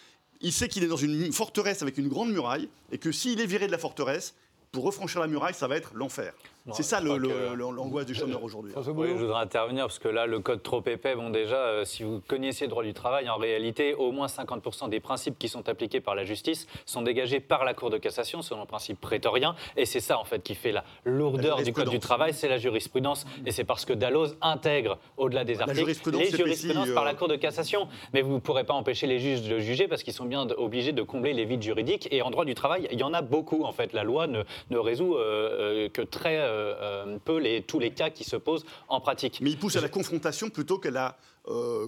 il sait qu'il est dans une forteresse avec une grande muraille et que s'il est viré de la forteresse, pour refranchir la muraille, ça va être l'enfer. Bon, c'est ça le- le- le- l'angoisse du chômeur aujourd'hui. François Oui, je voudrais intervenir parce que là, le code trop épais, bon déjà, euh, si vous connaissez le droit du travail, en réalité, au moins 50% des principes qui sont appliqués par la justice sont dégagés par la Cour de cassation selon le principe prétorien. Et c'est ça, en fait, qui fait la lourdeur La du code du travail, c'est la jurisprudence. Et c'est parce que Dalloz intègre, au-delà des La articles, jurisprudence les jurisprudences par euh, la Cour de cassation. Mais vous ne pourrez pas empêcher les juges de juger parce qu'ils sont bien obligés de combler les vides juridiques. Et en droit du travail, il y en a beaucoup, en fait. La loi ne, ne résout euh, euh, que très peu les, tous les cas qui se posent en pratique. Mais il pousse à la confrontation plutôt qu'à la euh,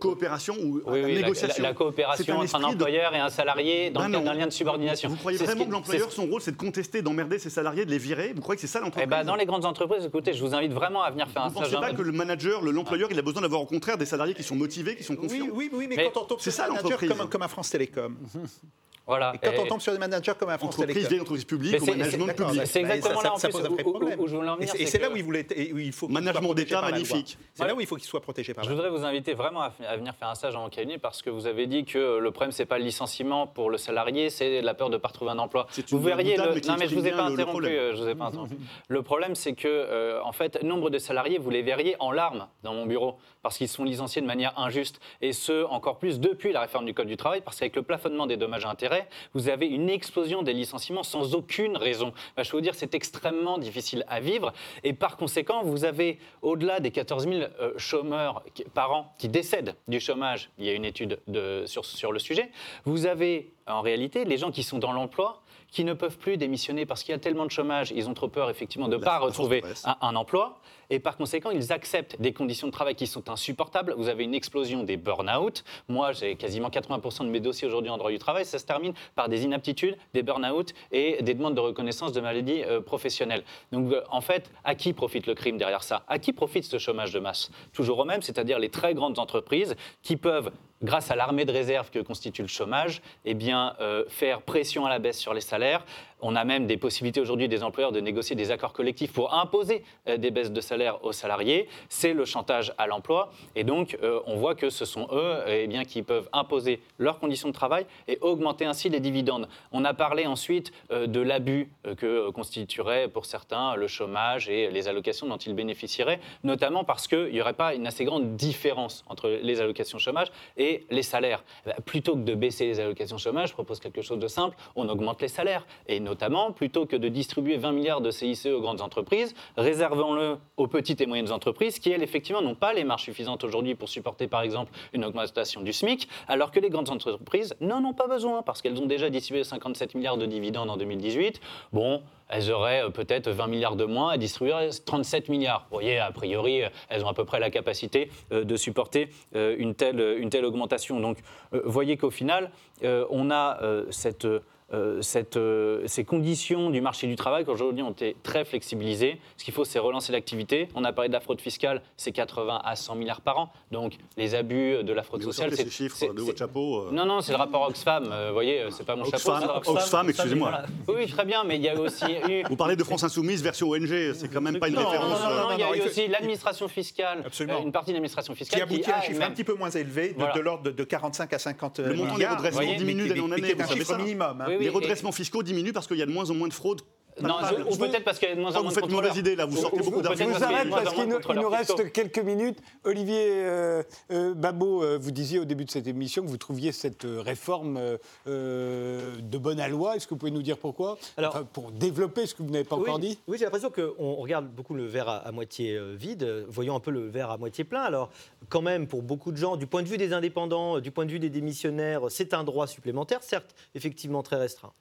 coopération ou Oui, la oui, négociation. la- la coopération un entre un de- employeur et un salarié dans Ben le cadre d'un lien de subordination. Vous croyez vraiment que l'employeur, son rôle, c'est de contester, d'emmerder ses salariés, de les virer? Vous croyez que c'est ça Eh l'entreprise ben, dans les grandes entreprises, écoutez, je vous invite vraiment à venir faire un Vous ne stage. pensez pas que le manager, le- l'employeur, il a besoin d'avoir au contraire des salariés qui sont motivés, qui sont confiants Oui, oui, oui, mais, Mais quand on tombe c'est sur ça, l'entreprise. comme, comme à France Télécom, Voilà. et quand Et- on tombe sur des managers comme à France Entreprise, Télécom, vieille entreprise publique, c'est- management public. C'est exactement ça, là, en ça plus, pose un vrai où- où- problème. où je voulais en Et venir, et c'est là où il, voulait, et où il faut qu'il Management soit protégé d'État magnifique. C'est là où il faut qu'il soit protégé par Je voudrais vous inviter vraiment à, à venir faire un stage en cabinet parce que vous avez dit que le problème c'est pas le licenciement pour le salarié, c'est la peur de pas retrouver un emploi. C'est Vous verriez le... non mais je vous ai pas interrompu, problème. euh, je vous ai pas interrompu. Le problème c'est que euh, en fait nombre de salariés vous les verriez en larmes dans mon bureau parce qu'ils sont licenciés de manière injuste et ce encore plus depuis la réforme du code du travail parce qu'avec le plafonnement des dommages et intérêts, vous avez une explosion des licenciements sans aucune raison. Bah, je peux vous dire c'est extrêmement difficile à vivre. Et par conséquent vous avez au-delà des 14 000 euh, chômeurs qui- par an qui décèdent du chômage, il y a une étude de- sur, sur le sujet, vous avez en réalité les gens qui sont dans l'emploi qui ne peuvent plus démissionner parce qu'il y a tellement de chômage, ils ont trop peur effectivement de ne pas retrouver un emploi et par conséquent ils acceptent des conditions de travail qui sont insupportables. Vous avez une explosion des burn-out. Moi j'ai quasiment 80% de mes dossiers aujourd'hui en droit du travail, ça se termine par des inaptitudes, des burn-out et des demandes de reconnaissance de maladies euh, professionnelles. Donc euh, en fait, à qui profite le crime derrière ça? À qui profite ce chômage de masse? Toujours au même, c'est-à-dire les très grandes entreprises qui peuvent grâce à l'armée de réserve que constitue le chômage, eh bien, euh, faire pression à la baisse sur les salaires. On a même des possibilités aujourd'hui des employeurs de négocier des accords collectifs pour imposer euh, des baisses de salaire aux salariés. C'est le chantage à l'emploi. Et donc, euh, on voit que ce sont eux eh bien, qui peuvent imposer leurs conditions de travail et augmenter ainsi les dividendes. On a parlé ensuite euh, de l'abus euh, que euh, constituerait pour certains le chômage et les allocations dont ils bénéficieraient, notamment parce qu'il n'y aurait pas une assez grande différence entre les allocations chômage et les salaires. Ben, plutôt que de baisser les allocations chômage, je propose quelque chose de simple, on augmente les salaires. Et notamment, plutôt que de distribuer 20 milliards de CICE aux grandes entreprises, réservons-le aux petites et moyennes entreprises qui, elles, effectivement, n'ont pas les marges suffisantes aujourd'hui pour supporter, par exemple, une augmentation du SMIC, alors que les grandes entreprises n'en ont pas besoin parce qu'elles ont déjà distribué 57 milliards de dividendes en 2018. Bon, elles auraient euh, peut-être 20 milliards de moins à distribuer 37 milliards. Vous voyez, a priori, euh, elles ont à peu près la capacité euh, de supporter une, telle, une telle augmentation. Donc, euh, voyez qu'au final, on a cette... euh, cette, euh, ces conditions du marché du travail qui aujourd'hui ont été très flexibilisées. Ce qu'il faut, c'est relancer l'activité. On a parlé de la fraude fiscale, c'est 80 à 100 milliards par an. Donc les abus de la fraude Mais vous sociale, sortez ces chiffres c'est- de c'est- votre chapeau. euh, non, non, c'est le rapport Oxfam. euh, Vous voyez, c'est pas mon chapeau. Oxfam, c'est le rapport Oxfam, excusez-moi. Voilà. Oui, très bien, mais il y a aussi eu. Vous parlez de France Insoumise version ONG, c'est quand même pas une Non, non, référence. non, non, non, il y a eu aussi l'administration fiscale, Absolument. une partie de l'administration qui fiscale aboutit à un a chiffre même- un petit peu moins élevé, de, Voilà. de l'ordre de, de 45 à 50 Le montant des milliards. redressements diminue d'année en année, qui est vous un chiffre minimum. Oui, Les redressements fiscaux diminuent parce qu'il y a de moins en moins de fraude. Non, je- ou peut-être parce qu'il y a de moins en moins vous faites une mauvaise idée là, vous Ou- sortez ou- beaucoup. Je vous arrête parce qu'il nous, reste quelques minutes. Olivier euh, euh, Babot, euh, vous disiez au début de cette émission que vous trouviez cette réforme de bonne à loi. Est-ce que vous pouvez nous dire pourquoi? Alors- Enfin, Pour développer ce que vous n'avez pas oui, encore dit Oui, j'ai l'impression qu'on regarde beaucoup le verre à, à moitié vide, voyons un peu le verre à moitié plein. Alors, quand même, pour beaucoup de gens, du point de vue des indépendants, du point de vue des démissionnaires, c'est un droit supplémentaire, certes, effectivement très restreint.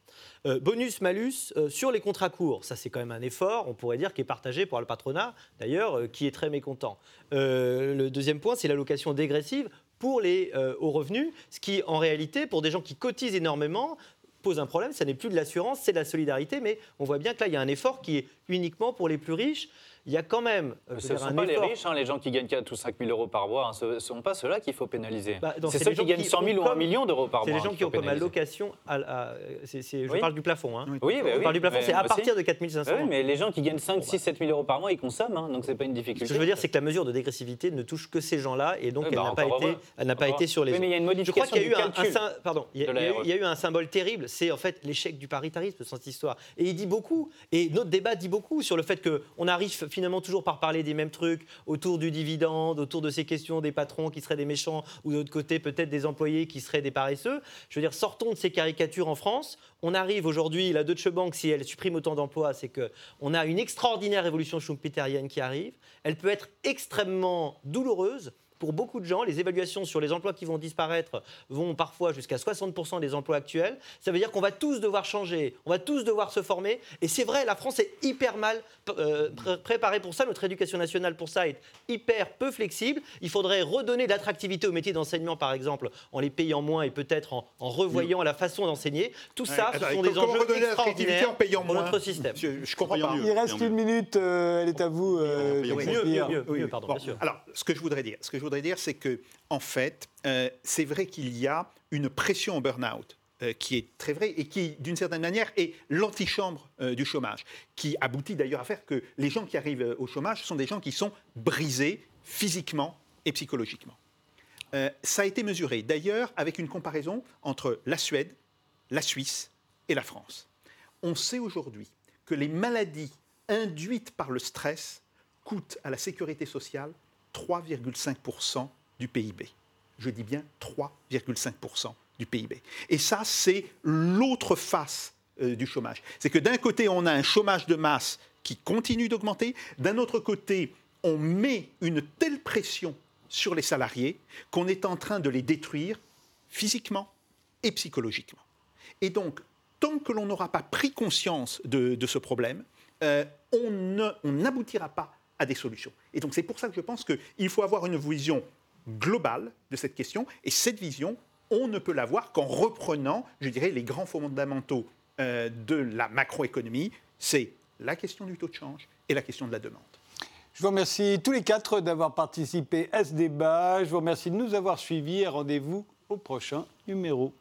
Euh, bonus, malus, euh, sur les contrats courts, ça c'est quand même un effort, on pourrait dire, qui est partagé par le patronat, d'ailleurs, euh, qui est très mécontent. Le deuxième point, c'est l'allocation dégressive pour les hauts revenus, ce qui, en réalité, pour des gens qui cotisent énormément, pose un problème. Ça n'est plus de l'assurance, c'est de la solidarité, mais on voit bien que là, il y a un effort qui est uniquement pour les plus riches. Il y a quand même euh, je Ce ne sont pas les effort. riches, hein, les gens qui gagnent 4 ou 5 000 euros par mois. hein, ce ne sont pas ceux-là qu'il faut pénaliser. Bah, c'est c'est ceux les qui gagnent qui 100 000 ont ou 1 comme- million d'euros par C'est mois. les gens qu'il qui ont comme allocation, à, à- c'est- c'est- je Oui. parle du plafond. hein. Oui. Oui, bah Je oui, parle du plafond, c'est à partir de 4500. Oui, mais les gens qui gagnent 5, 6, 7 000 euros par mois, ils consomment, hein, donc c'est pas une difficulté. Ce que je veux dire, c'est que la mesure de dégressivité ne touche que ces gens-là, et donc elle bah, n'a pas été, elle n'a pas été sur les mais il y a une Je crois modification qu'il y a eu du un, un calcul. sym- pardon, il y, a, eu- un symbole terrible, c'est en fait l'échec du paritarisme dans cette histoire. Et il dit beaucoup, et notre débat dit beaucoup sur le fait qu'on arrive finalement toujours par parler des mêmes trucs autour du dividende, autour de ces questions des patrons qui seraient des méchants, ou de l'autre côté peut-être des employés qui seraient des paresseux. Je veux dire, sortons de ces caricatures en France. On arrive aujourd'hui, la Deutsche Bank, si elle supprime autant d'emplois, c'est qu'on a une extraordinaire révolution schumpeterienne qui arrive. Elle peut être extrêmement douloureuse pour beaucoup de gens, les évaluations sur les emplois qui vont disparaître vont parfois jusqu'à 60% des emplois actuels. Ça veut dire qu'on va tous devoir changer, on va tous devoir se former. Et c'est vrai, la France est hyper mal euh, pré- préparée pour ça. Notre éducation nationale pour ça est hyper peu flexible. Il faudrait redonner de l'attractivité aux métiers d'enseignement, par exemple, en les payant moins et peut-être en, en revoyant la façon d'enseigner. Tout ça, Ouais, ce sont des enjeux redonner l'attractivité extraordinaires en payant pour moins notre système. Je, je comprends pas. mieux. Il reste mieux. une minute, euh, elle est à vous. euh, mieux, mieux, mieux. Oui, oui. pardon, Bon, bien sûr. Alors, ce que je voudrais dire, ce que je voudrais dire, c'est que en fait, euh, c'est vrai qu'il y a une pression au burn-out. euh, qui est très vrai et qui, d'une certaine manière, est l'antichambre euh, du chômage, qui aboutit d'ailleurs à faire que les gens qui arrivent au chômage sont des gens qui sont brisés physiquement et psychologiquement. Ça a été mesuré d'ailleurs avec une comparaison entre la Suède, la Suisse et la France. On sait aujourd'hui que les maladies induites par le stress coûtent à la sécurité sociale 3,5% du PIB. Je dis bien 3,5% du PIB. Et ça, c'est l'autre face euh, du chômage. C'est que d'un côté, on a un chômage de masse qui continue d'augmenter, d'un autre côté, on met une telle pression sur les salariés qu'on est en train de les détruire physiquement et psychologiquement. Et donc, tant que l'on n'aura pas pris conscience de, ce problème, euh, on n'aboutira pas des solutions. Et donc, c'est pour ça que je pense qu'il faut avoir une vision globale de cette question. Et cette vision, on ne peut l'avoir qu'en reprenant, je dirais, les grands fondamentaux euh, de la macroéconomie. C'est la question du taux de change et la question de la demande. Je vous remercie tous les quatre d'avoir participé à ce débat. Je vous remercie de nous avoir suivis et rendez-vous au prochain numéro.